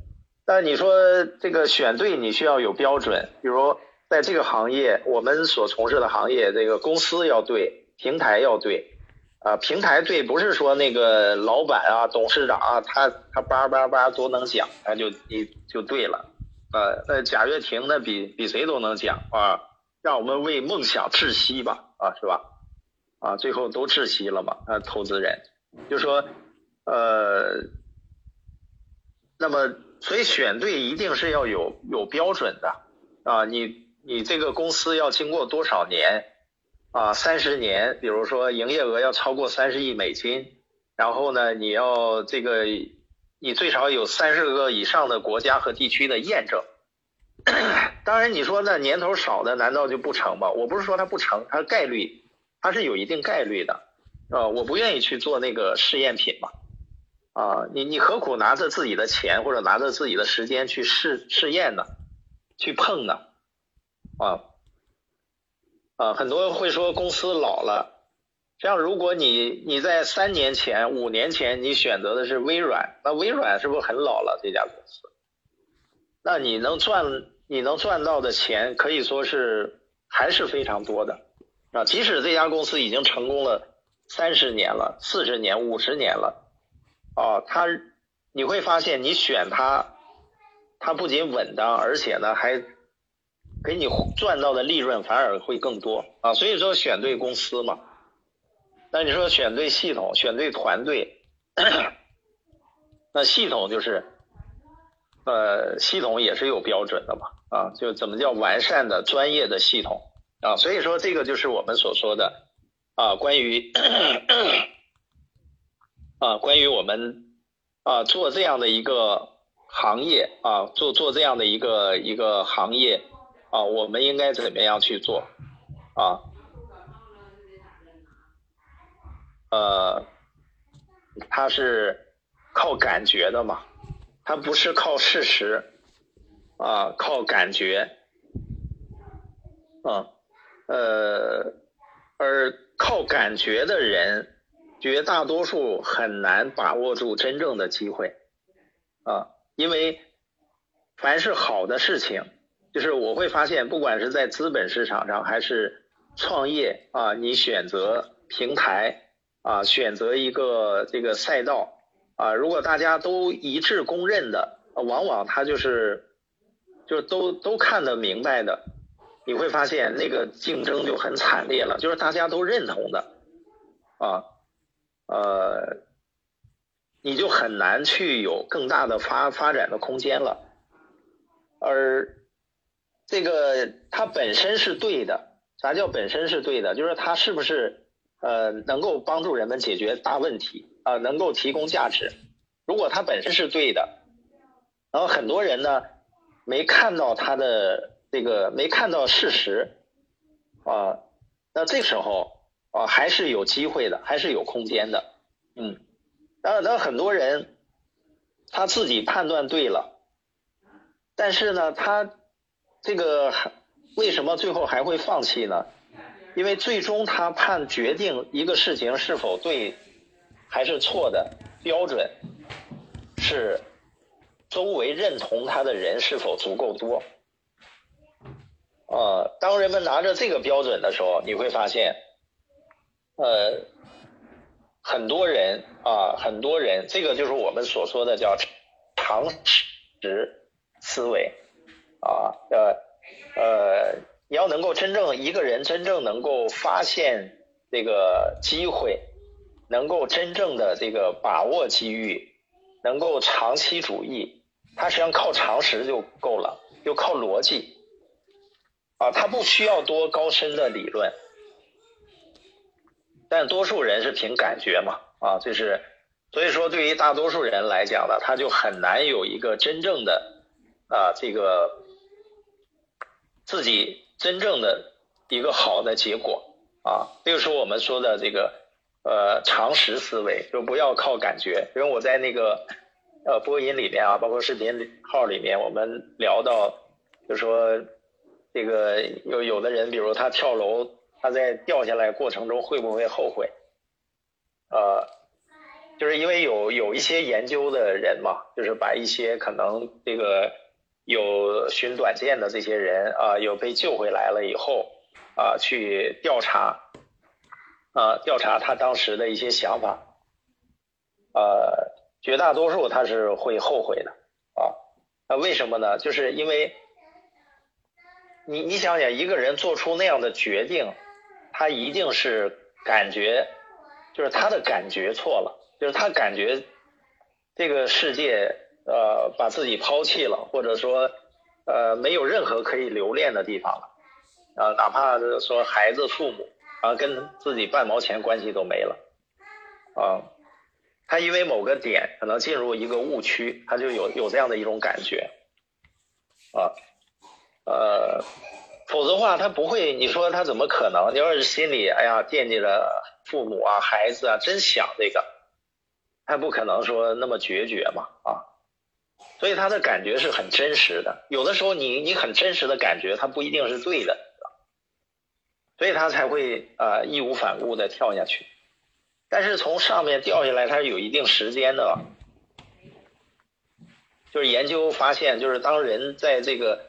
但你说这个选对，你需要有标准，比如在这个行业，我们所从事的行业，这个公司要对，平台要对。啊，平台对，不是说那个老板啊、董事长啊，他他叭叭叭都能讲，他就你就对了。呃，那贾跃亭那比比谁都能讲啊，让我们为梦想窒息吧，啊，是吧？啊，最后都窒息了嘛。啊，投资人就说，呃，那么所以选对一定是要有有标准的啊，你你这个公司要经过多少年？啊，三十年，比如说营业额要超过三十亿美金，然后呢，你要这个，你最少有三十个以上的国家和地区的验证。(coughs) 当然，你说那年头少的难道就不成吗？我不是说它不成，它概率它是有一定概率的，啊，我不愿意去做那个试验品嘛，啊，你你何苦拿着自己的钱或者拿着自己的时间去试试验呢？去碰呢？啊？啊，很多会说公司老了，像如果你你在三年前、五年前你选择的是微软，那微软是不是很老了这家公司？那你能赚你能赚到的钱可以说是还是非常多的啊，即使这家公司已经成功了三十年了、四十年、五十年了，啊，它你会发现你选它，它不仅稳当，而且呢还。给你赚到的利润反而会更多啊，所以说选对公司嘛。那你说选对系统，选对团队，(coughs) 那系统就是，呃，系统也是有标准的嘛啊，就怎么叫完善的专业的系统啊，所以说这个就是我们所说的啊，关于啊，关于我们啊做这样的一个行业啊，做做这样的一个一个行业。啊，我们应该怎么样去做？啊，呃，它是靠感觉的嘛，它不是靠事实，啊，靠感觉，啊，呃，而靠感觉的人，绝大多数很难把握住真正的机会啊，因为凡是好的事情，就是我会发现，不管是在资本市场上还是创业啊，你选择平台啊，选择一个这个赛道啊，如果大家都一致公认的，往往它就是就都都看得明白的，你会发现那个竞争就很惨烈了，就是大家都认同的啊。呃，你就很难去有更大的发发展的空间了，而这个它本身是对的。啥叫本身是对的？就是它是不是呃能够帮助人们解决大问题啊，能够提供价值？如果它本身是对的，然后很多人呢没看到它的这个没看到事实啊，那这时候。啊，还是有机会的，还是有空间的，嗯，那那很多人他自己判断对了，但是呢，他这个为什么最后还会放弃呢？因为最终他判决定一个事情是否对还是错的标准是周围认同他的人是否足够多。呃，当人们拿着这个标准的时候，你会发现。呃，很多人啊，很多人，这个就是我们所说的叫常识思维啊，呃呃，你要能够真正一个人真正能够发现这个机会，能够真正的这个把握机遇，能够长期主义，他实际上靠常识就够了，就靠逻辑啊，他不需要多高深的理论。但多数人是凭感觉嘛，啊，就是，所以说对于大多数人来讲呢，他就很难有一个真正的啊这个自己真正的一个好的结果啊，这个是我们说的这个呃常识思维，就不要靠感觉。因为我在那个呃播音里面啊，包括视频号里面，我们聊到，就说这个有有的人，比如他跳楼。他在掉下来过程中会不会后悔？呃，就是因为有有一些研究的人嘛，就是把一些可能这个有寻短见的这些人啊，有被救回来了以后啊，去调查啊，调查他当时的一些想法，呃，绝大多数他是会后悔的啊。那为什么呢？就是因为你你想想，一个人做出那样的决定。他一定是感觉，就是他的感觉错了，就是他感觉这个世界呃把自己抛弃了，或者说呃没有任何可以留恋的地方了，啊，哪怕是说孩子、父母啊跟自己半毛钱关系都没了，啊，他因为某个点可能进入一个误区，他就有有这样的一种感觉，啊，呃。否则的话，他不会。你说他怎么可能？你要是心里哎呀惦记着父母啊、孩子啊，真想这个，他不可能说那么决绝嘛啊。所以他的感觉是很真实的。有的时候你你很真实的感觉，他不一定是对的，所以他才会啊义无反顾的跳下去。但是从上面掉下来，它是有一定时间的。就是研究发现，就是当人在这个。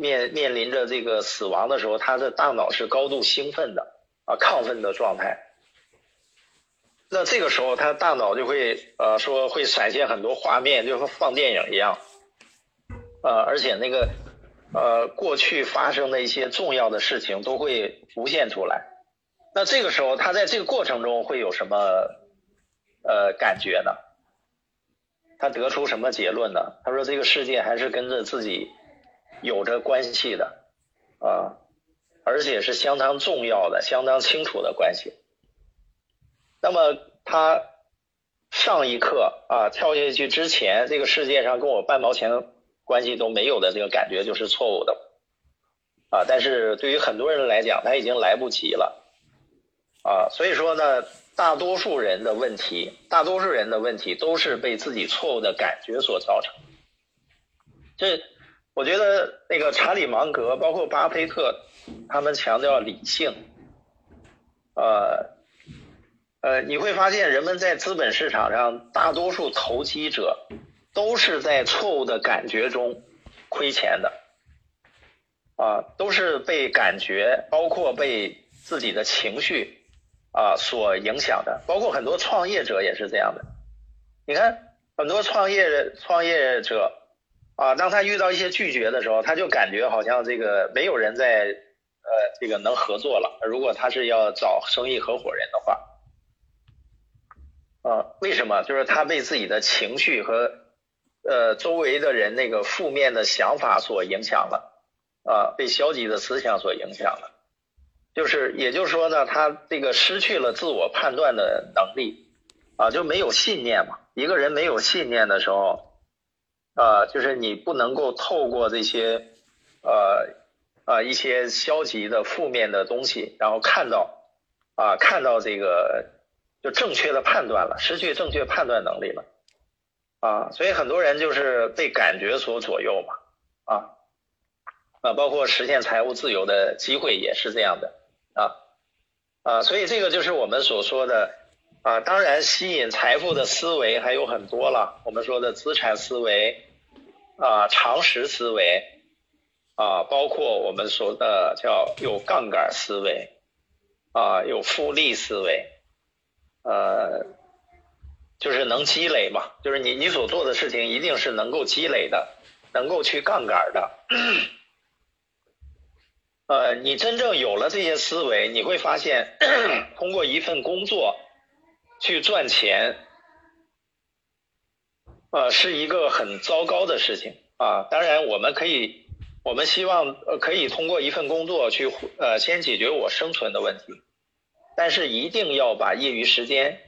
面面临着这个死亡的时候，他的大脑是高度兴奋的啊，亢奋的状态。那这个时候，他大脑就会呃说会闪现很多画面，就和放电影一样，呃，而且那个呃过去发生的一些重要的事情都会浮现出来。那这个时候，他在这个过程中会有什么呃感觉呢？他得出什么结论呢？他说这个世界还是跟着自己。有着关系的啊，而且是相当重要的、相当清楚的关系。那么他上一刻啊跳下去之前，这个世界上跟我半毛钱关系都没有的这个感觉就是错误的啊。但是对于很多人来讲，他已经来不及了啊。所以说呢，大多数人的问题，大多数人的问题都是被自己错误的感觉所造成。这。我觉得那个查理芒格，包括巴菲特，他们强调理性，呃，呃，你会发现人们在资本市场上，大多数投机者都是在错误的感觉中亏钱的，啊，都是被感觉，包括被自己的情绪啊所影响的，包括很多创业者也是这样的。你看，很多创业创业者啊，当他遇到一些拒绝的时候，他就感觉好像这个没有人在呃这个能合作了。如果他是要找生意合伙人的话。啊，为什么？就是他被自己的情绪和呃周围的人那个负面的想法所影响了，啊，被消极的思想所影响了，就是也就是说呢，他这个失去了自我判断的能力，啊，就没有信念嘛。一个人没有信念的时候，啊，就是你不能够透过这些呃啊一些消极的负面的东西，然后看到啊看到这个。就正确的判断了，失去正确判断能力了，啊，所以很多人就是被感觉所左右嘛，啊，啊，包括实现财务自由的机会也是这样的，啊，啊，所以这个就是我们所说的，啊，当然吸引财富的思维还有很多了，我们说的资产思维，啊，常识思维，啊，包括我们说的叫有杠杆思维，啊，有复利思维。呃，就是能积累嘛，就是你你所做的事情一定是能够积累的，能够去杠杆的。呃，你真正有了这些思维，你会发现，通过一份工作去赚钱，呃，是一个很糟糕的事情啊。当然，我们可以，我们希望呃可以通过一份工作去呃先解决我生存的问题。但是一定要把业余时间、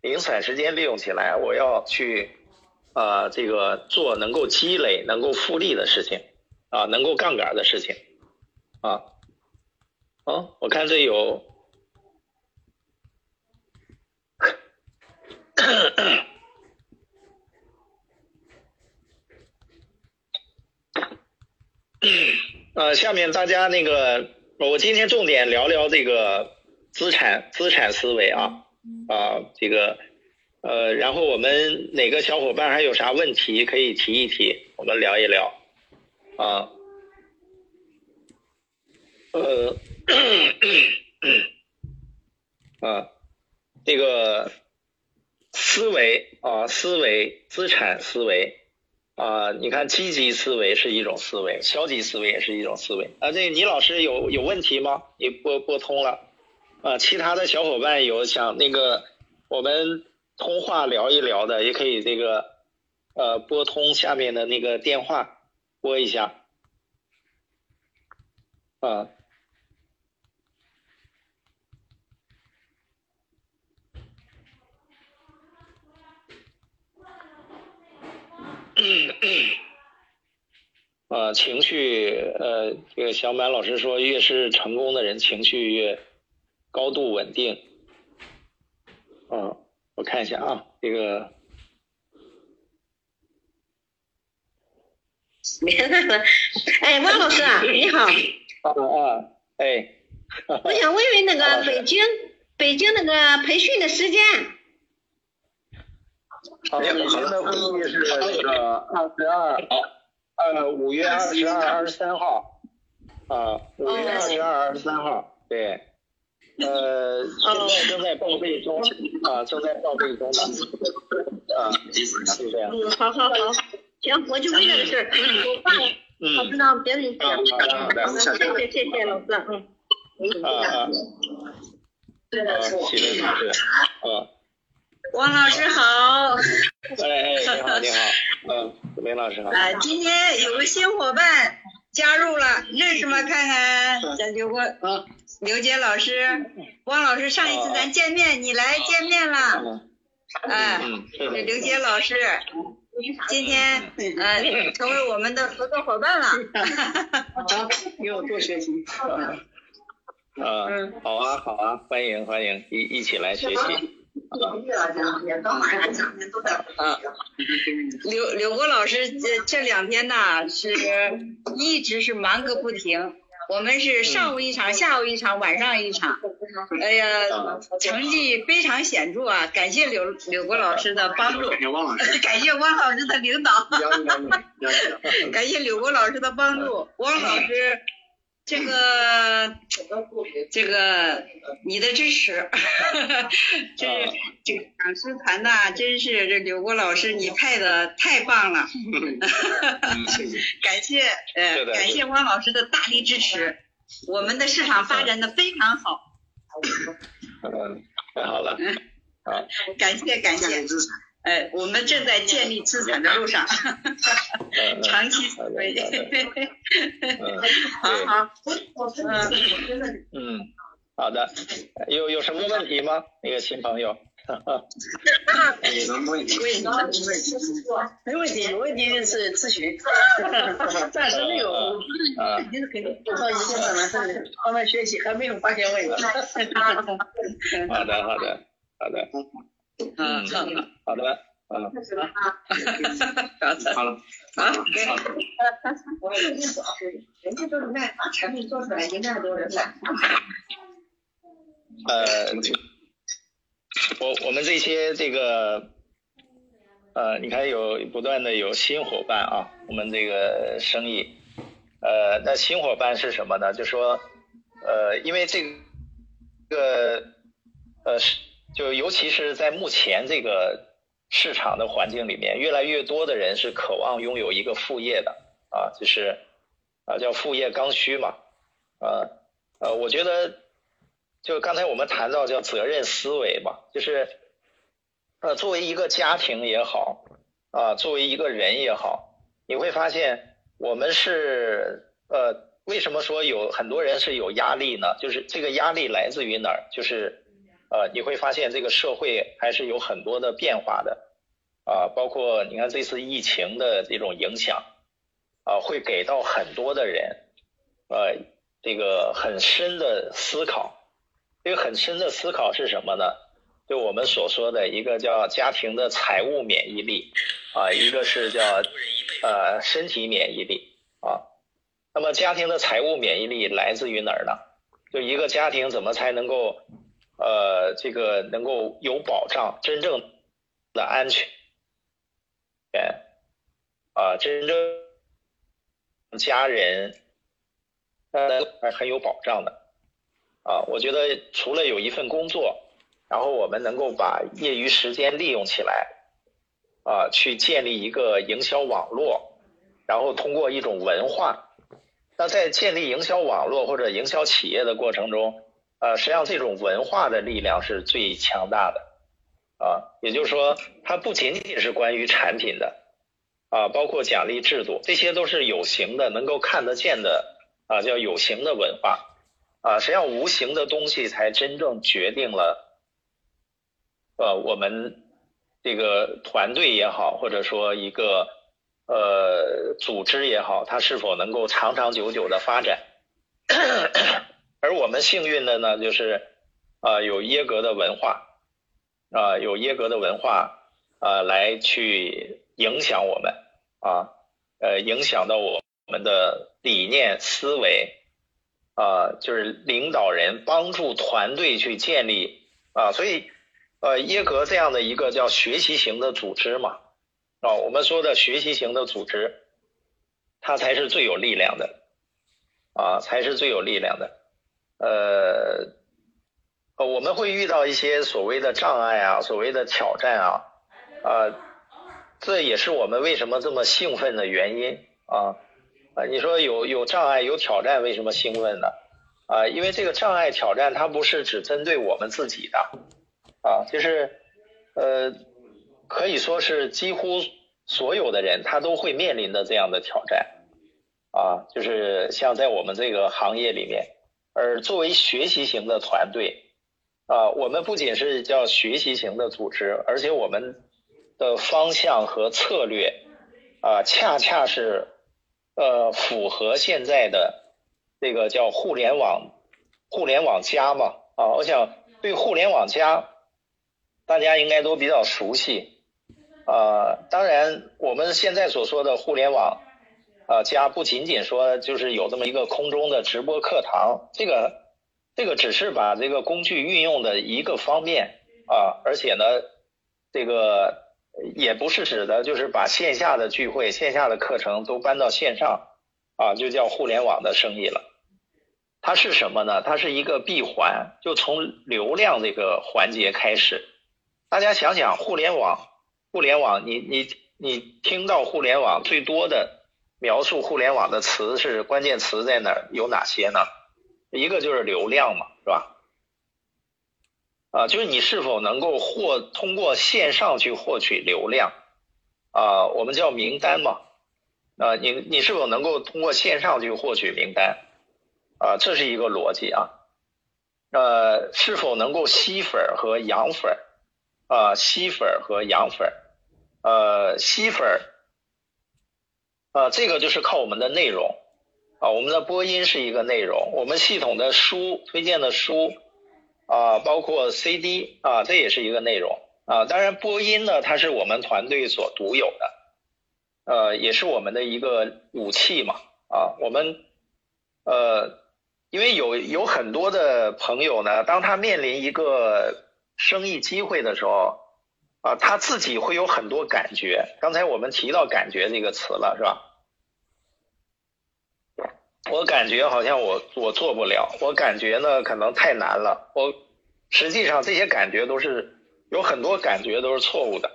零散时间利用起来。我要去啊，这个做能够积累、能够复利的事情啊，能够杠杆的事情啊。哦，我看这有，呃，下面大家那个，我今天重点聊聊这个。资产资产思维啊啊，这个呃，然后我们哪个小伙伴还有啥问题可以提一提，我们聊一聊啊。呃，啊，这个思维啊，思维资产思维啊，你看积极思维是一种思维，消极思维也是一种思维啊。这倪老师有有问题吗？你拨拨通了。啊，其他的小伙伴有想那个我们通话聊一聊的，也可以这个呃拨通下面的那个电话拨一下啊。啊，情绪呃，这个小满老师说，越是成功的人，情绪越。高度稳定，嗯，我看一下啊，这个，别看了，哎，汪老师啊，你好，啊啊，哎，我想问问那个 (laughs) 北京，北京那个培训的时间。好，北京的。会议是这个二十二，呃，五月二十二、二十三号，啊，五月二十二、二十三号，对。呃，现在正在报备中啊，正在报备中呢，啊，是这样。嗯，好好好，行，我就问这个事儿，我挂了，好，知道，别理他。好的，谢谢谢谢老师，嗯。啊啊。对的，是的，啊。王老师好。哎哎，你好你好，嗯，林老师好。啊，今天有个新伙伴加入了，认识吗？看看，咱刘过。啊。刘杰老师，汪老师，上一次咱见面，你来见面了，哎，这刘杰老师，今天呃成为我们的合作伙伴了，(laughs) 好，给我多学习，啊，好啊好啊，欢迎欢迎，一一起来学习，啊，刘刘国老师这这两天呐是一直是忙个不停。我们是上午一场，下午一场，晚上一场。哎呀，成绩非常显著啊！感谢柳柳国老师的帮助，感谢汪老师，(laughs) 感谢汪老师的领导，感谢柳国老师的帮助，汪老师。这个这个你的支持，(laughs) 这这个讲师团呐，真是这刘国老师你派的太棒了，(laughs) (laughs) 感谢呃感谢汪老师的大力支持，我们的市场发展的非常好。嗯，太好了，好，感谢感谢。哎，我们正在建立资产的路上，(laughs) 长期思维。好好，嗯，好的，有有什么问题吗？那个新朋友。没问题，没问题，有问题是咨询。暂时没有，肯定是肯定，到一定的了，慢慢学习，还没有发现问题。好的，好的，好的。(laughs) (laughs) 嗯，好的，嗯，(laughs) 好了，(laughs) 好了，好，给，(laughs) 我们人家人家都是卖把产品做出来，人家多人买。呃，我我们这些这个，呃，你看有不断的有新伙伴啊，我们这个生意，呃，那新伙伴是什么呢？就说，呃，因为这个，呃是。就尤其是在目前这个市场的环境里面，越来越多的人是渴望拥有一个副业的啊，就是啊叫副业刚需嘛，呃呃，我觉得就刚才我们谈到叫责任思维嘛，就是呃作为一个家庭也好啊，作为一个人也好，你会发现我们是呃为什么说有很多人是有压力呢？就是这个压力来自于哪儿？就是。呃，你会发现这个社会还是有很多的变化的，啊，包括你看这次疫情的这种影响，啊，会给到很多的人，呃，这个很深的思考。这个很深的思考是什么呢？就我们所说的一个叫家庭的财务免疫力，啊，一个是叫呃身体免疫力，啊，那么家庭的财务免疫力来自于哪儿呢？就一个家庭怎么才能够？呃，这个能够有保障，真正的安全，啊，真正家人，呃，还很有保障的，啊，我觉得除了有一份工作，然后我们能够把业余时间利用起来，啊，去建立一个营销网络，然后通过一种文化，那在建立营销网络或者营销企业的过程中。呃，实际上这种文化的力量是最强大的，啊，也就是说，它不仅仅是关于产品的，啊，包括奖励制度，这些都是有形的、能够看得见的，啊，叫有形的文化，啊，实际上无形的东西才真正决定了，呃，我们这个团队也好，或者说一个呃组织也好，它是否能够长长久久的发展。我们幸运的呢，就是啊有耶格的文化啊有耶格的文化啊来去影响我们啊呃影响到我们的理念思维啊就是领导人帮助团队去建立啊所以呃耶格这样的一个叫学习型的组织嘛啊我们说的学习型的组织，它才是最有力量的啊才是最有力量的。呃，我们会遇到一些所谓的障碍啊，所谓的挑战啊，啊，这也是我们为什么这么兴奋的原因啊啊，你说有有障碍有挑战，为什么兴奋呢？啊，因为这个障碍挑战它不是只针对我们自己的啊，就是呃，可以说是几乎所有的人他都会面临的这样的挑战啊，就是像在我们这个行业里面。而作为学习型的团队，啊，我们不仅是叫学习型的组织，而且我们的方向和策略，啊，恰恰是呃符合现在的这个叫互联网，互联网加嘛，啊，我想对互联网加，大家应该都比较熟悉，啊，当然我们现在所说的互联网，啊，家不仅仅说就是有这么一个空中的直播课堂，这个这个只是把这个工具运用的一个方面啊，而且呢，这个也不是指的就是把线下的聚会、线下的课程都搬到线上啊，就叫互联网的生意了。它是什么呢？它是一个闭环，就从流量这个环节开始。大家想想，互联网，互联网，你你你听到互联网最多的描述互联网的词是关键词在哪儿？有哪些呢？一个就是流量嘛，是吧？啊，就是你是否能够获通过线上去获取流量啊？我们叫名单嘛啊，你你是否能够通过线上去获取名单啊？这是一个逻辑啊。呃，是否能够吸粉和养粉？啊，吸粉和养粉，呃，吸粉，呃，这个就是靠我们的内容，啊，我们的播音是一个内容，我们系统的书推荐的书，啊，包括 CD 啊，这也是一个内容，啊，当然播音呢，它是我们团队所独有的，呃，也是我们的一个武器嘛，啊，我们，呃，因为有有很多的朋友呢，当他面临一个。生意机会的时候，啊，他自己会有很多感觉。刚才我们提到“感觉”这个词了，是吧？我感觉好像我我做不了，我感觉呢可能太难了。我实际上这些感觉都是有很多感觉都是错误的，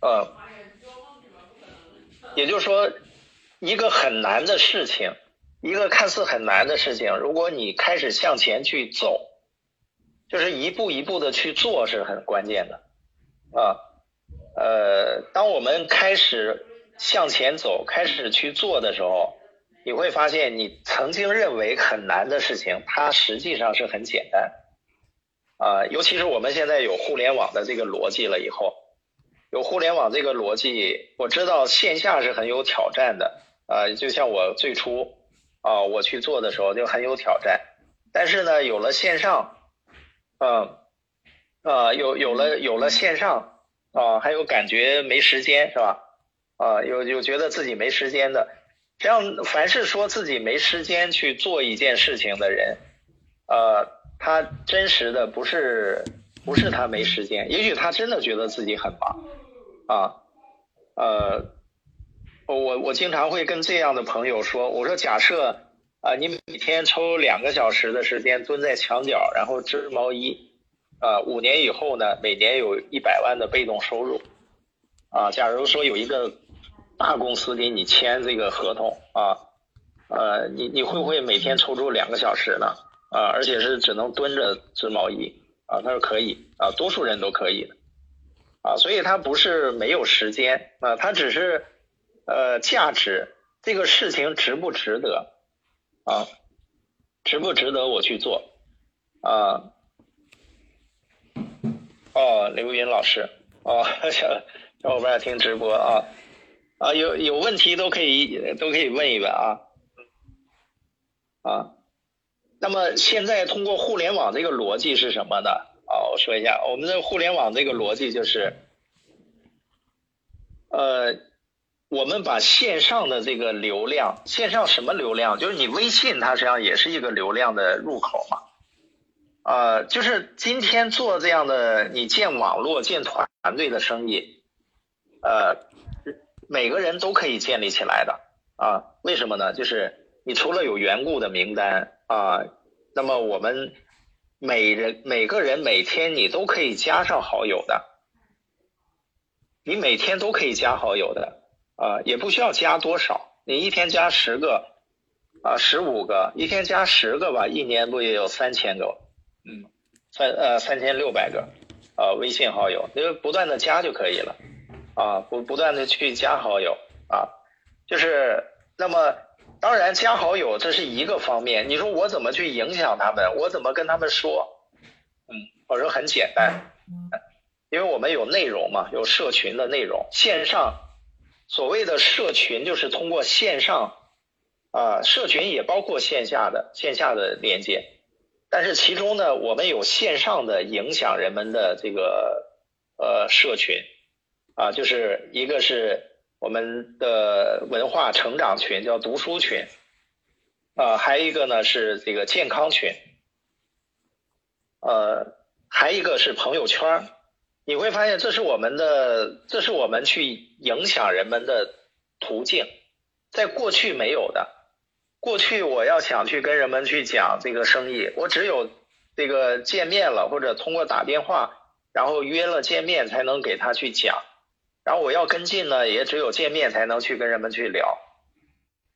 呃，也就是说，一个很难的事情，一个看似很难的事情，如果你开始向前去走。就是一步一步的去做是很关键的，啊，呃，当我们开始向前走，开始去做的时候，你会发现你曾经认为很难的事情，它实际上是很简单，啊，尤其是我们现在有互联网的这个逻辑了以后，有互联网这个逻辑，我知道线下是很有挑战的，啊，就像我最初啊我去做的时候就很有挑战，但是呢，有了线上。嗯，啊，有有了有了线上啊，还有感觉没时间是吧？啊，有有觉得自己没时间的，这样凡是说自己没时间去做一件事情的人，呃，他真实的不是不是他没时间，也许他真的觉得自己很忙啊，呃，我我经常会跟这样的朋友说，我说假设。啊，你每天抽两个小时的时间蹲在墙角，然后织毛衣，啊，五年以后呢，每年有一百万的被动收入，啊，假如说有一个大公司给你签这个合同，啊，呃，你你会不会每天抽出两个小时呢？啊，而且是只能蹲着织毛衣，啊，他说可以，啊，多数人都可以，啊，所以他不是没有时间，啊，他只是，呃，价值这个事情值不值得？啊，值不值得我去做？啊，哦，刘云老师，哦，小小伙伴听直播啊，啊，有有问题都可以都可以问一问啊，啊，那么现在通过互联网这个逻辑是什么呢？啊，我说一下，我们的互联网这个逻辑就是，呃。我们把线上的这个流量，线上什么流量？就是你微信，它实际上也是一个流量的入口嘛。呃，就是今天做这样的，你建网络、建团队的生意，呃，每个人都可以建立起来的啊。为什么呢？就是你除了有缘故的名单啊，那么我们每人每个人每天你都可以加上好友的，你每天都可以加好友的。啊，也不需要加多少，你一天加十个，啊，十五个，一天加十个吧，一年不也有三千个，嗯，三呃三千六百个，啊，微信好友，就不断的加就可以了，啊，不不断的去加好友，啊，就是那么当然加好友这是一个方面，你说我怎么去影响他们，我怎么跟他们说，嗯，我说很简单，因为我们有内容嘛，有社群的内容，线上。所谓的社群就是通过线上啊，社群也包括线下的线下的连接，但是其中呢，我们有线上的影响人们的这个呃社群啊，就是一个是我们的文化成长群，叫读书群，啊，还有一个呢是这个健康群，呃，还一个是朋友圈你会发现这是我们的，这是我们去影响人们的途径，在过去没有的。过去我要想去跟人们去讲这个生意，我只有这个见面了，或者通过打电话，然后约了见面才能给他去讲。然后我要跟进呢，也只有见面才能去跟人们去聊。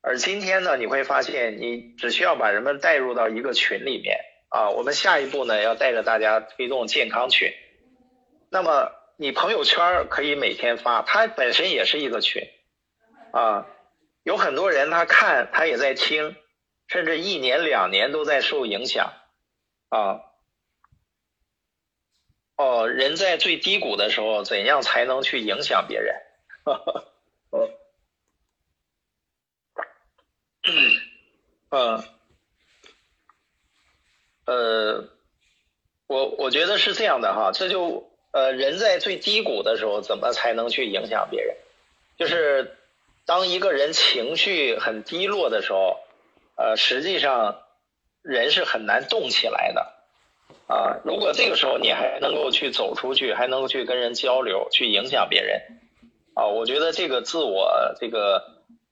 而今天呢，你会发现，你只需要把人们带入到一个群里面啊。我们下一步呢，要带着大家推动健康群。那么你朋友圈可以每天发，它本身也是一个群啊。有很多人他看，他也在听，甚至一年两年都在受影响啊。哦，人在最低谷的时候，怎样才能去影响别人？(laughs) 哦，嗯，呃，我我觉得是这样的哈，这就呃，人在最低谷的时候，怎么才能去影响别人？就是。当一个人情绪很低落的时候，呃，实际上人是很难动起来的，啊，如果这个时候你还能够去走出去，还能够去跟人交流，去影响别人，啊，我觉得这个自我这个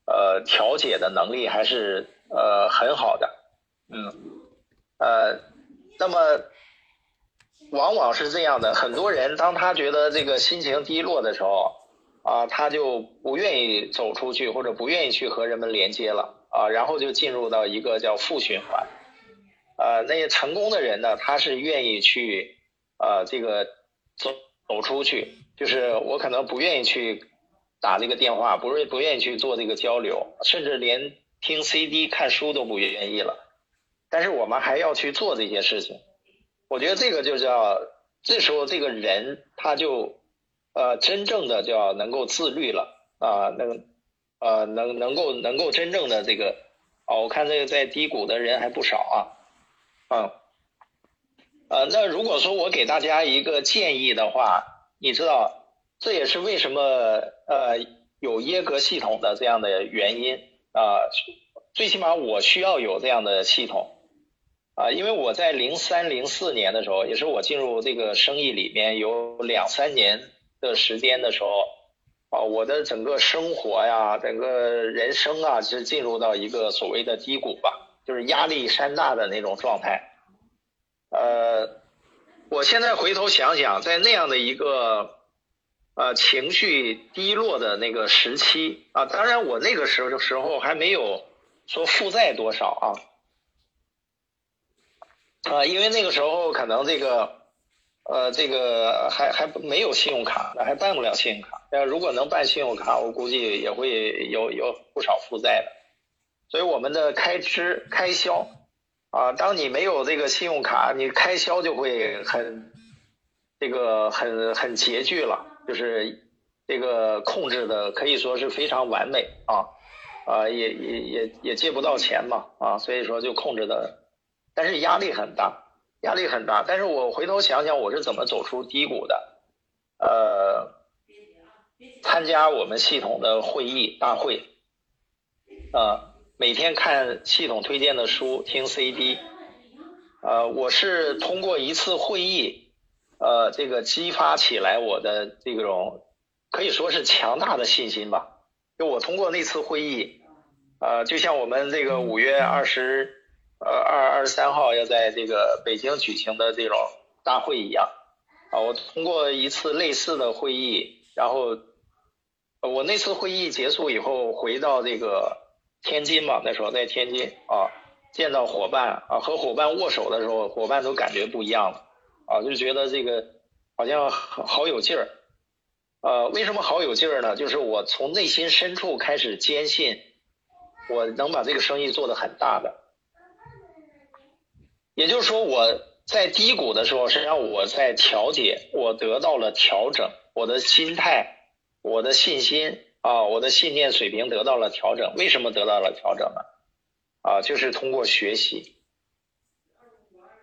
呃调节的能力还是呃很好的，嗯，呃，那么往往是这样的，很多人当他觉得这个心情低落的时候。啊，他就不愿意走出去，或者不愿意去和人们连接了啊，然后就进入到一个叫负循环。呃，那些成功的人呢，他是愿意去呃这个走走出去，就是我可能不愿意去打这个电话，不是不愿意去做这个交流，甚至连听 CD、看书都不愿意了。但是我们还要去做这些事情，我觉得这个就叫这时候这个人他就。呃，真正的叫能够自律了啊，能呃能能够能够真正的这个啊，我看这个在低谷的人还不少啊，啊，呃，那如果说我给大家一个建议的话，你知道这也是为什么呃有耶格系统的这样的原因啊，最起码我需要有这样的系统啊，因为我在零三零四年的时候，也是我进入这个生意里面有两三年。的时间的时候，啊，我的整个生活呀，整个人生啊，是进入到一个所谓的低谷吧，就是压力山大的那种状态。呃，我现在回头想想，在那样的一个呃情绪低落的那个时期啊，当然我那个时候的时候还没有说负债多少啊，啊，因为那个时候可能这个。呃，这个还还没有信用卡，那还办不了信用卡。呃，如果能办信用卡，我估计也会有有不少负债的。所以我们的开支开销啊，当你没有这个信用卡，你开销就会很这个很很拮据了，就是这个控制的可以说是非常完美啊啊，也也也也借不到钱嘛啊，所以说就控制的，但是压力很大。压力很大，但是我回头想想我是怎么走出低谷的，呃，参加我们系统的会议大会，呃，每天看系统推荐的书，听 CD，呃，我是通过一次会议，呃，这个激发起来我的这种可以说是强大的信心吧，就我通过那次会议，呃，就像我们这个五月二十。呃，二二十三号要在这个北京举行的这种大会一样啊，我通过一次类似的会议，然后我那次会议结束以后回到这个天津嘛，那时候在天津啊，见到伙伴啊，和伙伴握手的时候，伙伴都感觉不一样了啊，就觉得这个好像好有劲儿。呃，为什么好有劲儿呢？就是我从内心深处开始坚信，我能把这个生意做得很大的。也就是说，我在低谷的时候，实际上我在调节，我得到了调整，我的心态、我的信心啊，我的信念水平得到了调整。为什么得到了调整呢？啊，就是通过学习。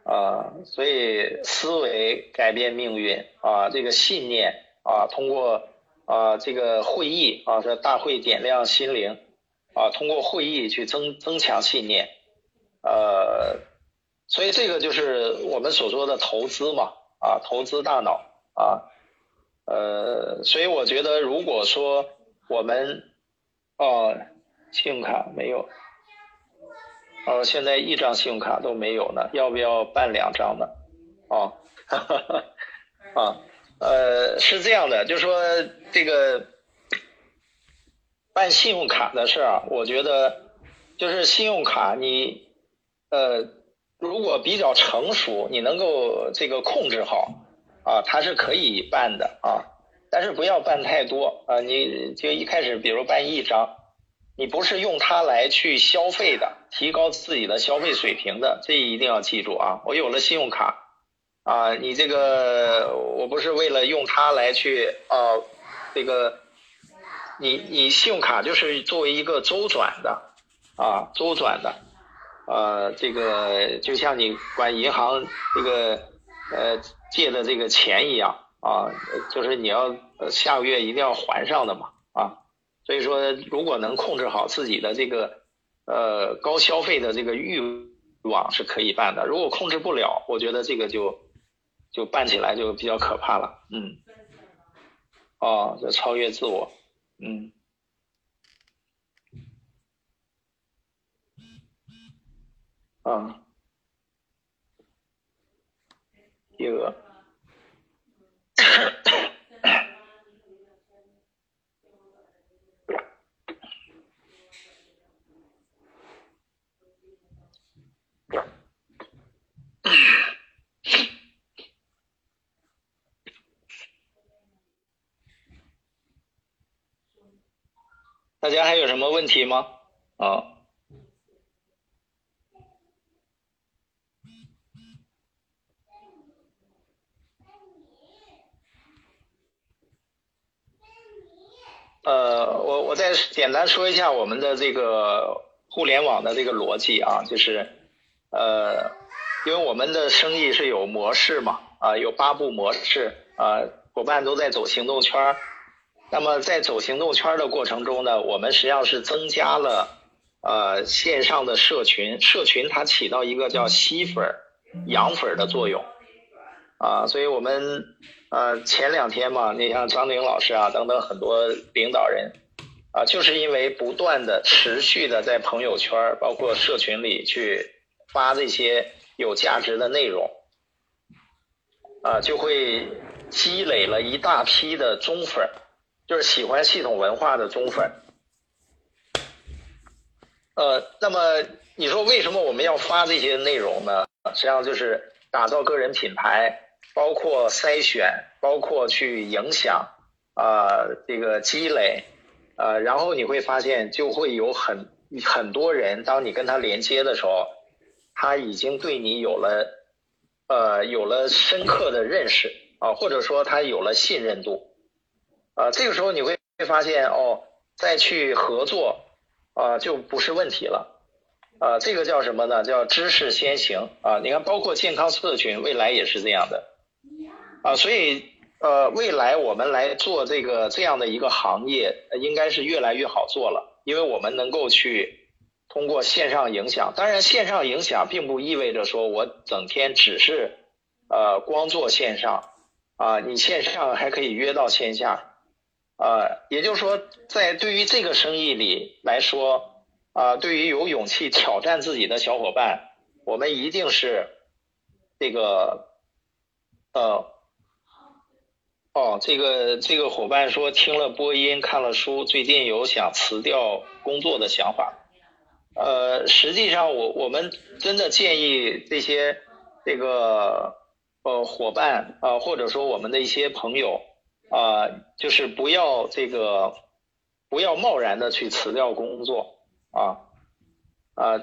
啊，所以思维改变命运。啊，这个信念啊，通过啊这个会议啊，这大会点亮心灵。啊，通过会议去增增强信念，呃，所以这个就是我们所说的投资嘛。啊，投资大脑。啊，呃，所以我觉得如果说我们哦，信用卡没有。哦，现在一张信用卡都没有呢，要不要办两张呢？哦，哈 (laughs) 哈啊，呃，是这样的，就说这个办信用卡的事儿，我觉得就是信用卡你呃，如果比较成熟，你能够这个控制好啊，它是可以办的啊，但是不要办太多啊，你就一开始比如办一张。你不是用它来去消费的，提高自己的消费水平的，这一定要记住啊！我有了信用卡，啊，你这个我不是为了用它来去啊，这个，你你信用卡就是作为一个周转的啊，周转的，呃，这个就像你管银行这个呃借的这个钱一样啊，就是你要下个月一定要还上的嘛啊。所以说，如果能控制好自己的这个呃高消费的这个欲望是可以办的。如果控制不了，我觉得这个就就办起来就比较可怕了。嗯，哦，就超越自我，嗯，啊，第二。大家还有什么问题吗？啊？呃，我我再简单说一下我们的这个互联网的这个逻辑啊，就是呃，因为我们的生意是有模式嘛，啊，有八步模式啊，伙伴都在走行动圈儿。那么在走行动圈的过程中呢，我们实际上是增加了呃线上的社群，社群它起到一个叫吸粉、养粉的作用啊，所以我们呃前两天嘛，你像张玲老师啊等等很多领导人啊，就是因为不断的持续的在朋友圈包括社群里去发这些有价值的内容啊，就会积累了一大批的忠粉。就是喜欢系统文化的忠粉，呃，那么你说为什么我们要发这些内容呢？实际上就是打造个人品牌，包括筛选，包括去影响，啊，这个积累，呃，然后你会发现就会有很很多人，当你跟他连接的时候，他已经对你有了，呃，有了深刻的认识啊，或者说他有了信任度。啊，这个时候你会会发现哦，再去合作啊，就不是问题了。啊，这个叫什么呢？叫知识先行啊。你看，包括健康社群，未来也是这样的。啊，所以呃，未来我们来做这个这样的一个行业，应该是越来越好做了，因为我们能够去通过线上影响。当然，线上影响并不意味着说我整天只是呃光做线上啊，你线上还可以约到线下。呃，也就是说，在对于这个生意里来说，啊，对于有勇气挑战自己的小伙伴，我们一定是这个，呃，哦，这个这个伙伴说听了播音，看了书，最近有想辞掉工作的想法。呃，实际上，我我们真的建议这些这个呃伙伴啊，或者说我们的一些朋友。啊，就是不要这个，不要贸然的去辞掉工作啊啊，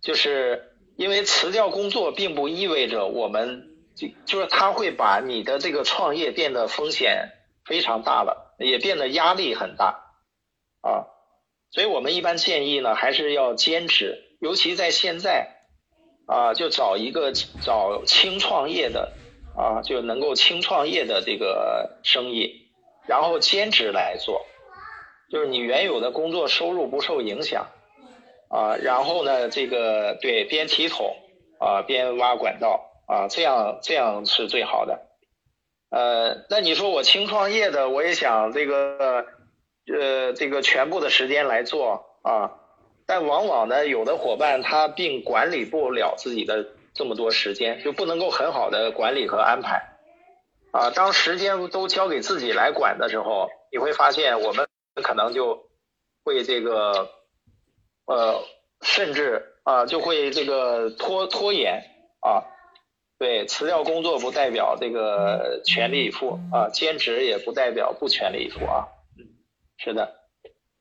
就是因为辞掉工作并不意味着我们就就是他会把你的这个创业变得风险非常大了，也变得压力很大啊，所以我们一般建议呢，还是要坚持，尤其在现在啊，就找一个找轻创业的。啊，就能够轻创业的这个生意，然后兼职来做，就是你原有的工作收入不受影响啊，然后呢，这个对边提桶啊边挖管道啊，这样这样是最好的。呃，那你说我轻创业的，我也想这个呃这个全部的时间来做啊，但往往呢，有的伙伴他并管理不了自己的这么多时间，就不能够很好的管理和安排。啊，当时间都交给自己来管的时候，你会发现我们可能就会这个，呃，甚至啊就会这个拖拖延啊，对，辞掉工作不代表这个全力以赴啊，兼职也不代表不全力以赴啊，嗯，是的，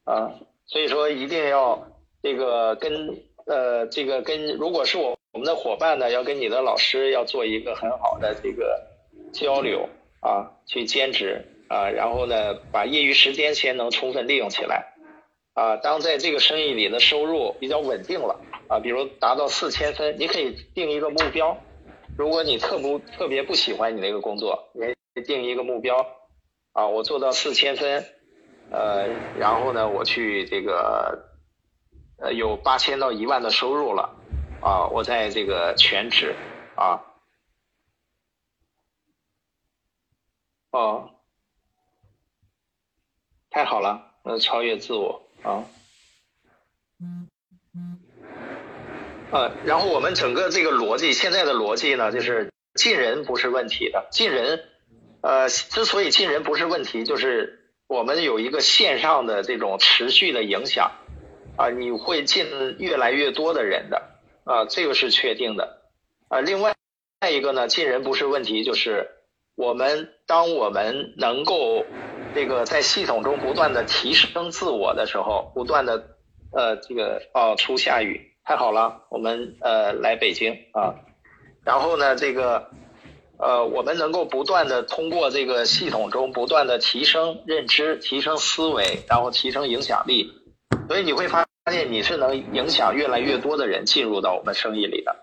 啊，所以说一定要这个跟呃这个跟如果是我我们的伙伴呢，要跟你的老师要做一个很好的这个。交流啊，去兼职啊，然后呢，把业余时间先能充分利用起来啊。当在这个生意里的收入比较稳定了啊，比如达到四千分，你可以定一个目标。如果你特不特别不喜欢你那个工作，你定一个目标啊，我做到四千分，呃，然后呢，我去这个呃有八千到一万的收入了啊，我在这个全职啊。哦，太好了，呃，超越自我啊，嗯嗯，呃，然后我们整个这个逻辑，现在的逻辑呢，就是进人不是问题的，进人，呃，之所以进人不是问题，就是我们有一个线上的这种持续的影响，啊，你会进越来越多的人的，啊，这个是确定的，啊，另外再一个呢，进人不是问题，就是。我们当我们能够这个在系统中不断的提升自我的时候，不断的呃这个哦出下雨太好了，我们呃来北京啊，然后呢这个呃我们能够不断的通过这个系统中不断的提升认知、提升思维，然后提升影响力，所以你会发发现你是能影响越来越多的人进入到我们生意里的。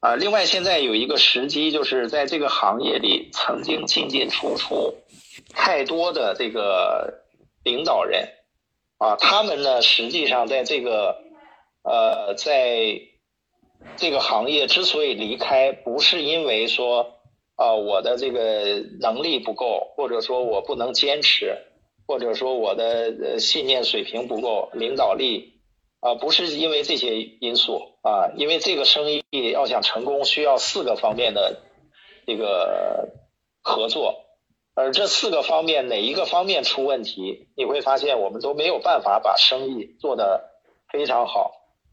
啊，另外现在有一个时机，就是在这个行业里曾经进进出出太多的这个领导人，啊，他们呢实际上在这个呃，在这个行业之所以离开，不是因为说啊我的这个能力不够，或者说我不能坚持，或者说我的信念水平不够，领导力。啊，不是因为这些因素啊，因为这个生意要想成功，需要四个方面的这个合作，而这四个方面哪一个方面出问题，你会发现我们都没有办法把生意做得非常好。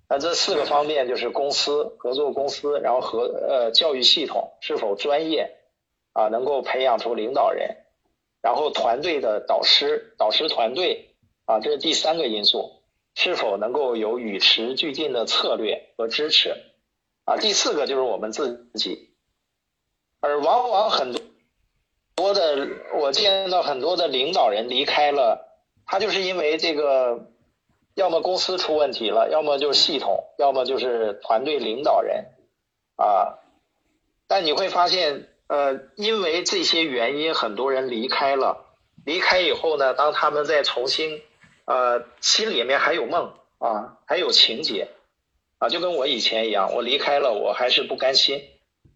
那这四个方面就是公司合作公司，然后和呃教育系统是否专业啊，能够培养出领导人，然后团队的导师导师团队啊，这是第三个因素。是否能够有与时俱进的策略和支持？啊，第四个就是我们自己，而往往很多的我见到很多的领导人离开了，他就是因为这个，要么公司出问题了，要么就是系统，要么就是团队领导人，啊，但你会发现，呃，因为这些原因，很多人离开了，离开以后呢，当他们再重新。呃，心里面还有梦啊，还有情节啊，就跟我以前一样，我离开了，我还是不甘心，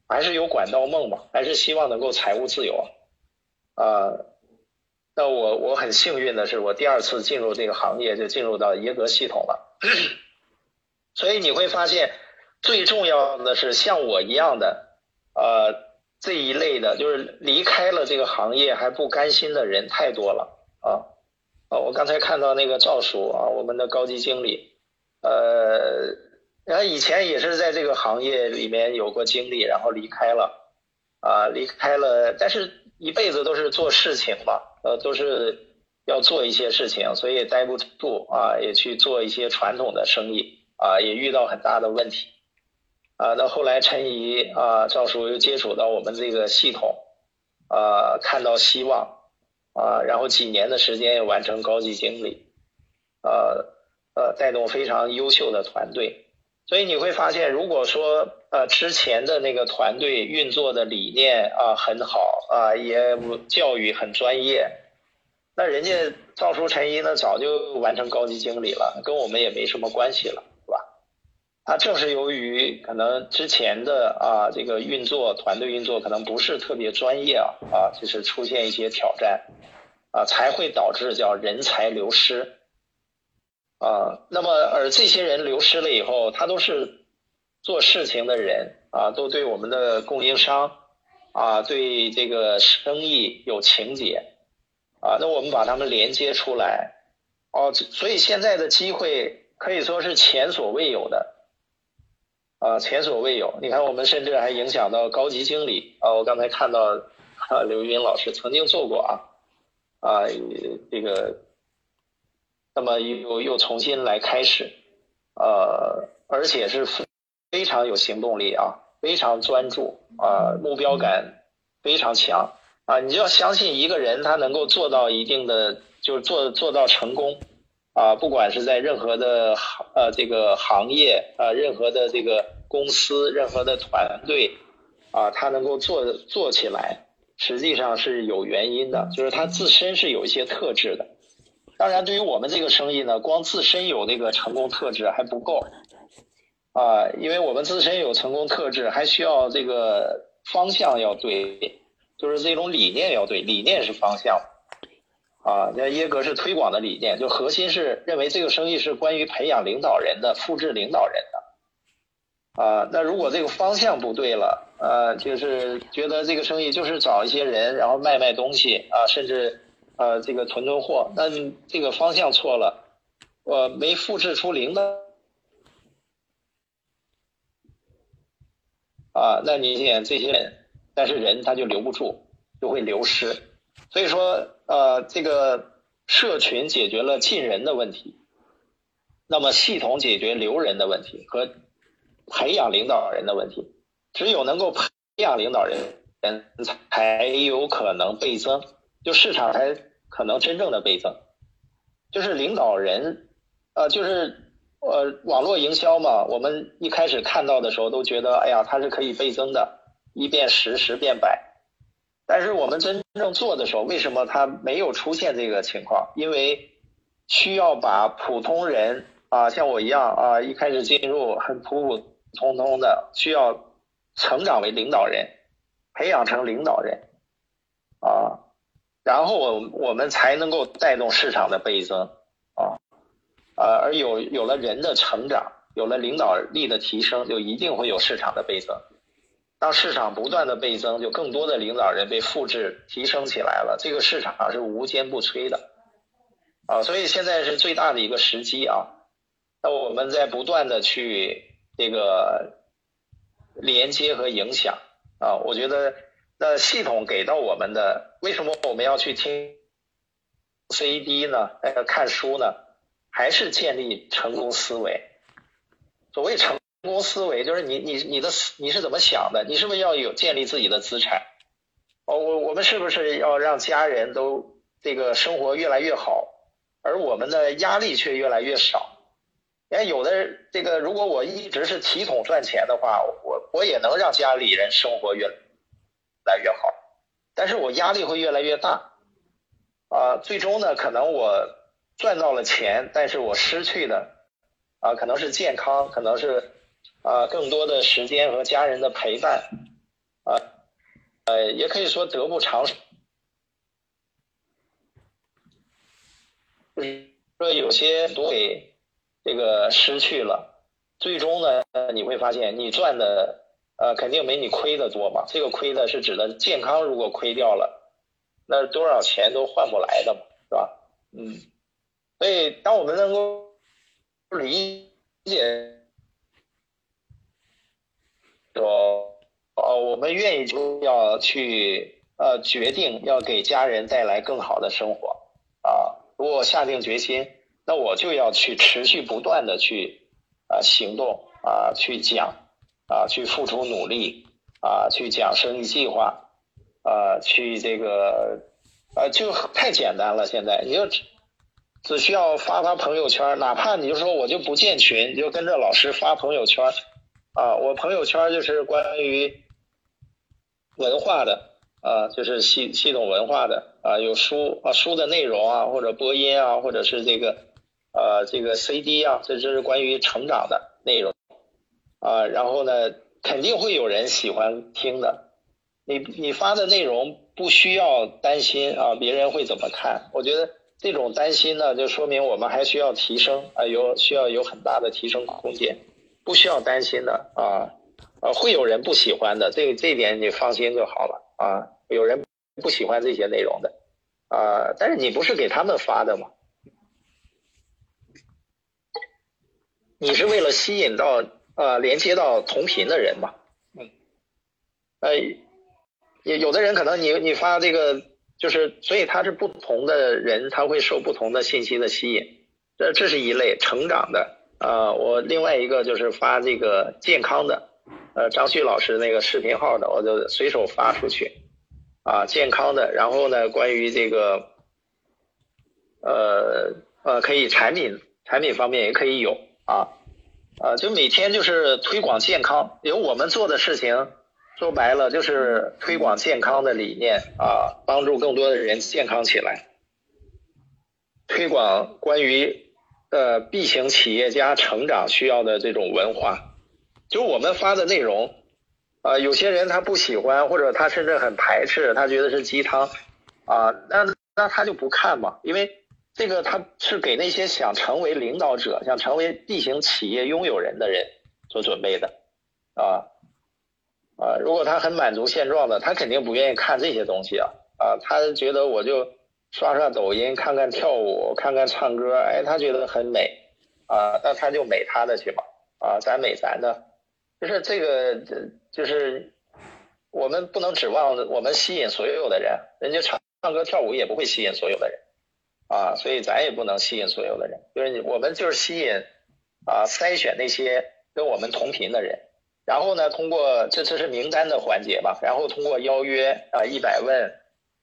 还是有管道梦嘛，还是希望能够财务自由啊。呃，那我我很幸运的是，我第二次进入这个行业就进入到耶格系统了。(clears throat) 所以你会发现，最重要的是像我一样的呃这一类的，就是离开了这个行业还不甘心的人太多了。啊，我刚才看到那个赵叔啊，我们的高级经理，呃，然后以前也是在这个行业里面有过经历，然后离开了，啊，离开了，但是一辈子都是做事情嘛，呃，都是要做一些事情，所以待不住啊，也去做一些传统的生意啊，也遇到很大的问题，啊，到后来陈怡啊，赵叔又接触到我们这个系统，啊，看到希望。啊，然后几年的时间完成高级经理，呃呃，带动非常优秀的团队，所以你会发现，如果说呃之前的那个团队运作的理念啊很好啊，也教育很专业那人家赵叔陈一呢，早就完成高级经理了，跟我们也没什么关系了，他正是由于可能之前的啊这个运作团队运作可能不是特别专业啊啊，就是出现一些挑战啊，才会导致叫人才流失啊。那么而这些人流失了以后，他都是做事情的人啊，都对我们的供应商啊，对这个生意有情节啊。那我们把他们连接出来哦，所以现在的机会可以说是前所未有的。啊，前所未有！你看，我们甚至还影响到高级经理啊。我刚才看到啊，刘云老师曾经做过啊，啊，这个，那么又又重新来开始，呃，而且是非常有行动力啊，非常专注啊，目标感非常强啊。你就要相信一个人，他能够做到一定的，就是做做到成功。啊，不管是在任何的行呃这个行业啊，任何的这个公司，任何的团队啊，他能够做做起来，实际上是有原因的，就是他自身是有一些特质的。当然，对于我们这个生意呢，光自身有那个成功特质还不够啊，因为我们自身有成功特质，还需要这个方向要对，就是这种理念要对，理念是方向。啊，那耶格是推广的理念，就核心是认为这个生意是关于培养领导人的、复制领导人的。啊，那如果这个方向不对了，呃，就是觉得这个生意就是找一些人，然后卖卖东西啊，甚至呃这个囤囤货，那这个方向错了，我没复制出领导啊，那你见这些人，但是人他就留不住，就会流失，所以说。呃，这个社群解决了进人的问题，那么系统解决留人的问题和培养领导人的问题。只有能够培养领导人，人才有可能倍增，就市场才可能真正的倍增。就是领导人，呃，就是呃，网络营销嘛，我们一开始看到的时候都觉得，哎呀，它是可以倍增的，一变十，十变百。但是我们真正做的时候，为什么它没有出现这个情况？因为需要把普通人啊，像我一样啊，一开始进入很普普通通的，需要成长为领导人，培养成领导人啊，然后我我们才能够带动市场的倍增啊，呃，而有有了人的成长，有了领导力的提升，就一定会有市场的倍增。当市场不断的倍增，就更多的领导人被复制提升起来了，这个市场是无坚不摧的啊，所以现在是最大的一个时机啊。那我们在不断的去这个连接和影响啊，我觉得那系统给到我们的，为什么我们要去听 CAD 呢？呃，看书呢？还是建立成功思维？所谓成。成功思维就是你你你的你是怎么想的？你是不是要有建立自己的资产？哦，我我们是不是要让家人都这个生活越来越好，而我们的压力却越来越少？你看有的这个，如果我一直是体统赚钱的话，我我也能让家里人生活越来越好，但是我压力会越来越大啊！最终呢，可能我赚到了钱，但是我失去的啊，可能是健康，可能是。啊，更多的时间和家人的陪伴，啊，呃，也可以说得不偿失。说有些都给这个失去了，最终呢，你会发现你赚的呃肯定没你亏的多嘛。这个亏的是指的健康，如果亏掉了，那多少钱都换不来的嘛，是吧？嗯，所以当我们能够理解。说哦，我们愿意就要去呃决定要给家人带来更好的生活啊！如果下定决心，那我就要去持续不断的去啊行动啊去讲啊去付出努力啊去讲生意计划啊去这个啊就太简单了。现在你就只需要发发朋友圈，哪怕你就说我就不建群，你就跟着老师发朋友圈。啊，我朋友圈就是关于文化的啊，就是系系统文化的啊，有书啊，书的内容啊，或者播音啊，或者是这个呃这个 CD 啊，这这是关于成长的内容啊。然后呢，肯定会有人喜欢听的。你你发的内容不需要担心啊，别人会怎么看？我觉得这种担心呢，就说明我们还需要提升啊，有需要有很大的提升空间，不需要担心的啊。啊，会有人不喜欢的，这这点你放心就好了啊。有人不喜欢这些内容的啊，但是你不是给他们发的吗？你是为了吸引到啊，连接到同频的人嘛？嗯，哎，有有的人可能你你发这个，就是所以他是不同的人，他会受不同的信息的吸引。这这是一类成长的啊。我另外一个就是发这个健康的。呃，张旭老师那个视频号的，我就随手发出去，啊，健康的，然后呢，关于这个，呃呃，可以产品产品方面也可以有啊，啊，就每天就是推广健康，有我们做的事情，说白了就是推广健康的理念啊，帮助更多的人健康起来，推广关于呃 B 型企业家成长需要的这种文化。就我们发的内容，啊，有些人他不喜欢，或者他甚至很排斥，他觉得是鸡汤，啊，那那他就不看嘛，因为这个他是给那些想成为领导者、想成为 B 型企业拥有人的人所准备的，啊啊，如果他很满足现状的，他肯定不愿意看这些东西啊，啊，他觉得我就刷刷抖音、看看跳舞、看看唱歌，哎，他觉得很美，啊，那他就美他的去吧，啊，咱美咱的。就是这个，就是我们不能指望我们吸引所有的人，人家唱唱歌跳舞也不会吸引所有的人。啊，所以咱也不能吸引所有的人，就是我们就是吸引啊筛选那些跟我们同频的人，然后呢，通过这这是名单的环节吧，然后通过邀约啊一百问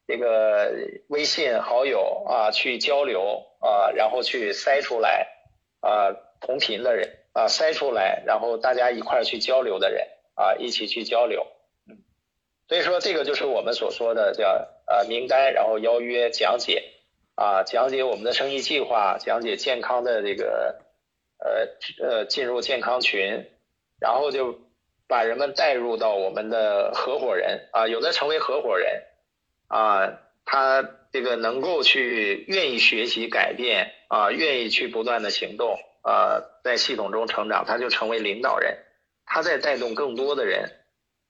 这个微信好友啊去交流啊，然后去筛出来啊同频的人。啊，筛出来，然后大家一块儿去交流的人啊，一起去交流，嗯，所以说这个就是我们所说的叫呃名单，然后邀约讲解啊，讲解我们的生意计划，讲解健康的这个呃呃进入健康群，然后就把人们带入到我们的合伙人啊，有的成为合伙人啊，他这个能够去愿意学习改变啊，愿意去不断的行动。啊，在系统中成长，他就成为领导人，他在带动更多的人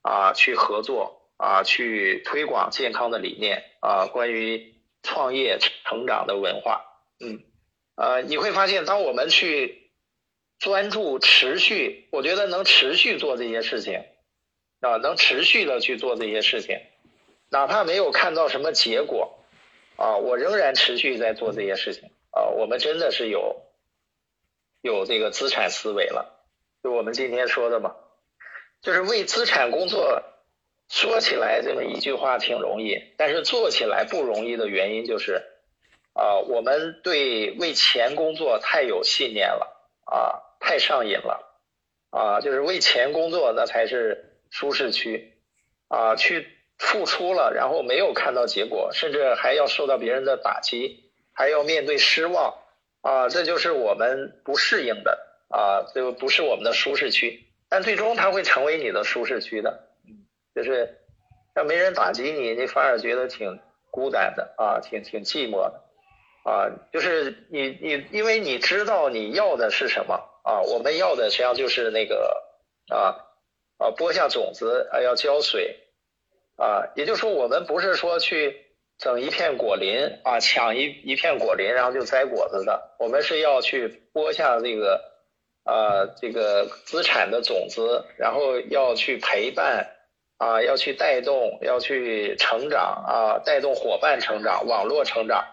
啊去合作啊，去推广健康的理念啊，关于创业成长的文化，嗯，呃，你会发现，当我们去专注、持续，我觉得能持续做这些事情啊，能持续的去做这些事情，哪怕没有看到什么结果啊，我仍然持续在做这些事情啊，我们真的是有。有这个资产思维了，就我们今天说的嘛，就是为资产工作。说起来这么一句话挺容易，但是做起来不容易的原因就是，啊，我们对为钱工作太有信念了，啊，太上瘾了，啊，就是为钱工作那才是舒适区，啊，去付出了，然后没有看到结果，甚至还要受到别人的打击，还要面对失望。啊，这就是我们不适应的啊，就不是我们的舒适区。但最终它会成为你的舒适区的，就是要没人打击你，你反而觉得挺孤单的啊，挺挺寂寞的啊。就是你你，因为你知道你要的是什么啊，我们要的实际上就是那个啊啊，播下种子啊，要浇水啊，也就是说，我们不是说去。整一片果林啊，抢一一片果林，然后就摘果子的。我们是要去播下这个呃这个资产的种子，然后要去陪伴啊，要去带动，要去成长啊，带动伙伴成长，网络成长。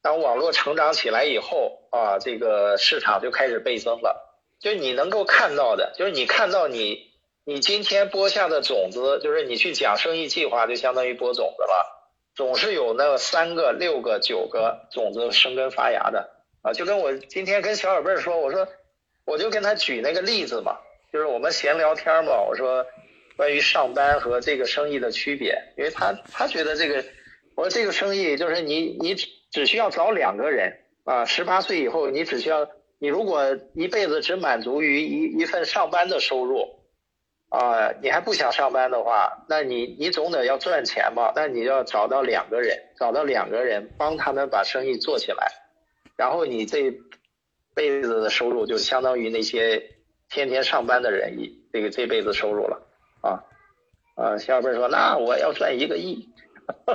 当网络成长起来以后啊，这个市场就开始倍增了。就你能够看到的，就是你看到你你今天播下的种子，就是你去讲生意计划，就相当于播种子了。总是有那三个、六个、九个种子生根发芽的啊，就跟我今天跟小宝贝说，我说我就跟他举那个例子嘛，就是我们闲聊天嘛，我说关于上班和这个生意的区别，因为他他觉得这个，我说这个生意就是你你只需要找两个人啊，十八岁以后你只需要你如果一辈子只满足于一一份上班的收入。啊，你还不想上班的话，那你你总得要赚钱嘛，那你要找到两个人，找到两个人帮他们把生意做起来，然后你这辈子的收入就相当于那些天天上班的人一这个这辈子收入了啊啊，小伙伴说那我要赚一个亿，(laughs)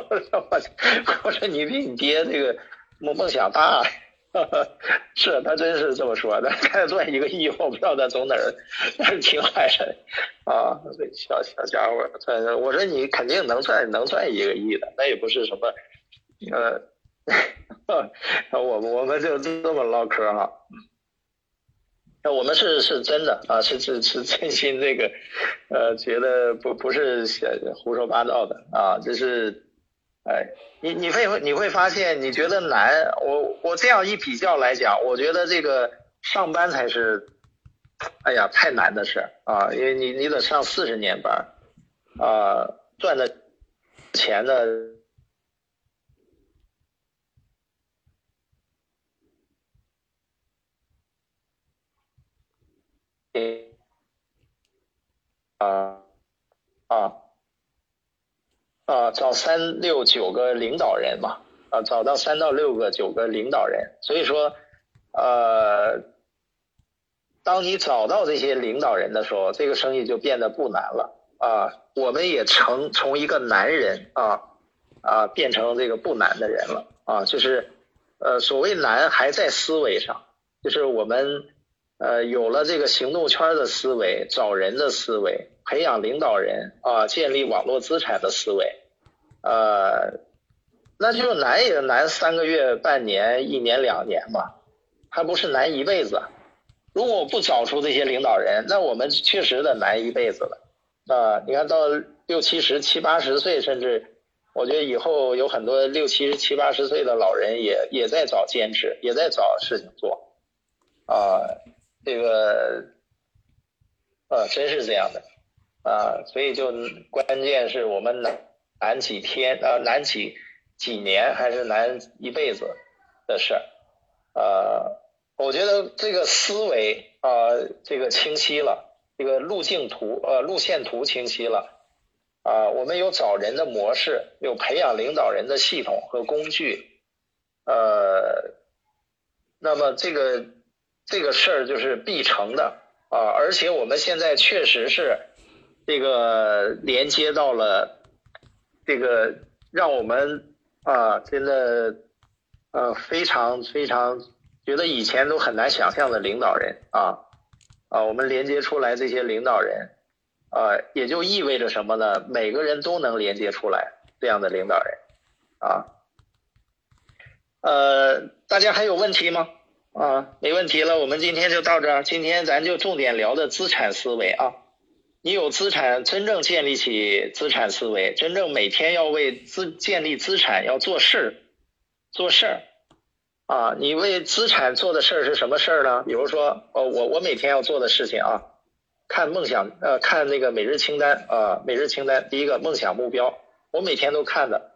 我说你比你爹这个梦梦想大。(laughs) 是他真是这么说的，看赚一个亿，我不知道他从哪儿，但是挺害人啊！小小家伙，赚，我说你肯定能赚，能赚一个亿的，那也不是什么，呃，(laughs) 我我们就这么唠嗑哈。那我们是是真的啊，是是是真心这个，呃，觉得不不是胡说八道的啊，这是。哎，你你会你会发现，你觉得难，我我这样一比较来讲，我觉得这个上班才是，哎呀，太难的事啊，因为你你得上四十年班，啊，赚的钱呢，啊啊。啊，找三六九个领导人嘛，啊，找到三到六个九个领导人，所以说，呃，当你找到这些领导人的时候，这个生意就变得不难了啊。我们也成从一个男人啊啊变成这个不难的人了啊，就是呃，所谓难还在思维上，就是我们呃有了这个行动圈的思维，找人的思维。培养领导人啊，建立网络资产的思维，呃，那就难也难三个月、半年、一年、两年嘛，还不是难一辈子。如果不找出这些领导人，那我们确实得难一辈子了啊！你看到六七十、七八十岁，甚至我觉得以后有很多六七十、七八十岁的老人也也在找兼职，也在找事情做啊，这个呃，真是这样的。啊，所以就关键是我们难难几天啊，难几几年还是难一辈子的事儿。呃，我觉得这个思维啊，这个清晰了，这个路径图呃路线图清晰了啊，我们有找人的模式，有培养领导人的系统和工具，呃，那么这个这个事儿就是必成的啊，而且我们现在确实是。这个连接到了这个让我们啊，真的呃非常非常觉得以前都很难想象的领导人啊啊，我们连接出来这些领导人啊，也就意味着什么呢？每个人都能连接出来这样的领导人啊。呃，大家还有问题吗？啊，没问题了，我们今天就到这儿。今天咱就重点聊的资产思维啊。你有资产，真正建立起资产思维，真正每天要为资建立资产要做事做事儿啊！你为资产做的事儿是什么事儿呢？比如说，呃，我我每天要做的事情啊，看梦想，呃，看那个每日清单啊，每日清单，第一个梦想目标，我每天都看的。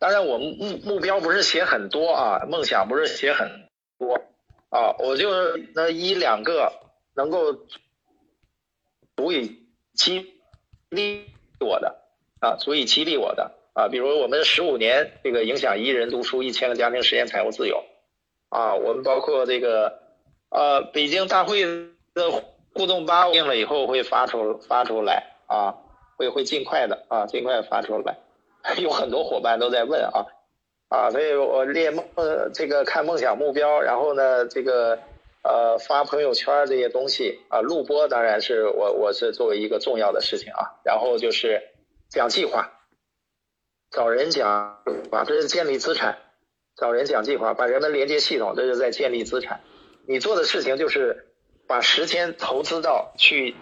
当然，我目目标不是写很多啊，梦想不是写很多啊，我就那一两个能够足以。激励我的啊，足以激励我的啊，比如我们十五年这个影响一人读书，一千个家庭实现财务自由啊，我们包括这个呃北京大会的互动吧定了以后会发出发出来啊，会会尽快的啊，尽快发出来，(laughs) 有很多伙伴都在问啊啊，所以我列梦这个看梦想目标，然后呢这个。呃，发朋友圈这些东西啊，录播当然是我我是作为一个重要的事情啊，然后就是讲计划，找人讲啊，这是建立资产，找人讲计划，把人们连接系统，这是在建立资产。你做的事情就是把时间投资到去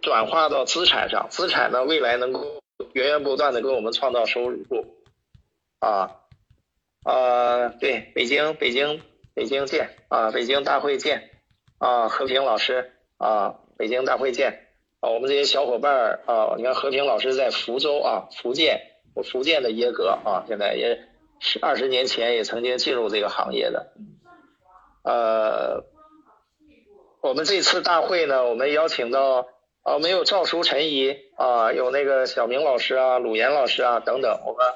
转化到资产上，资产呢未来能够源源不断的给我们创造收入啊啊，对，北京北京。北京见啊，北京大会见啊，和平老师啊，北京大会见。啊，我们这些小伙伴儿啊，你看和平老师在福州啊，福建，我福建的耶格啊，现在也是二十年前也曾经进入这个行业的。呃，我们这次大会呢，我们邀请到啊，我们有赵书陈怡啊，有那个小明老师啊，鲁岩老师啊等等，我们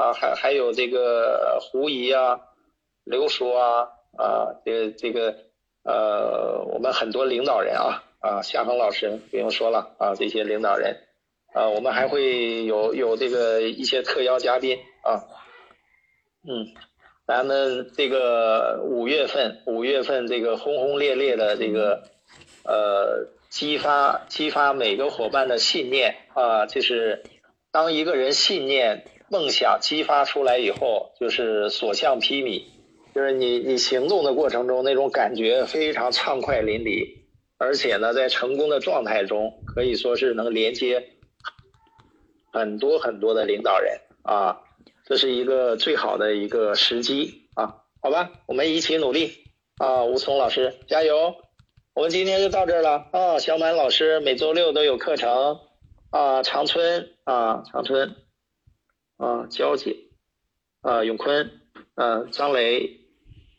啊还还有这个胡怡啊，刘叔啊啊，这个这个呃，我们很多领导人啊。啊，夏恒老师不用说了啊，这些领导人，啊，我们还会有有这个一些特邀嘉宾啊，嗯，咱们这个五月份，五月份这个轰轰烈烈的这个呃，激发激发每个伙伴的信念啊，就是当一个人信念梦想激发出来以后，就是所向披靡，就是你你行动的过程中那种感觉非常畅快淋漓。而且呢，在成功的状态中，可以说是能连接很多很多的领导人啊，这是一个最好的一个时机啊，好吧，我们一起努力啊，吴聪老师加油！我们今天就到这儿了啊，小满老师每周六都有课程啊，长春啊，长春啊，娇姐啊，永坤啊，张雷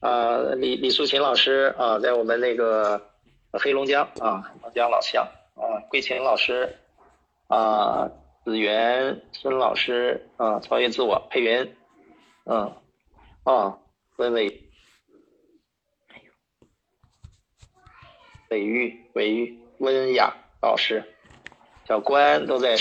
啊，李李素琴老师啊，在我们那个。黑龙江啊，黑龙江老乡啊，桂琴老师啊，子源孙老师啊，超越自我，佩云，嗯，啊，温伟，伟玉，伟玉，温雅老师，小关都在。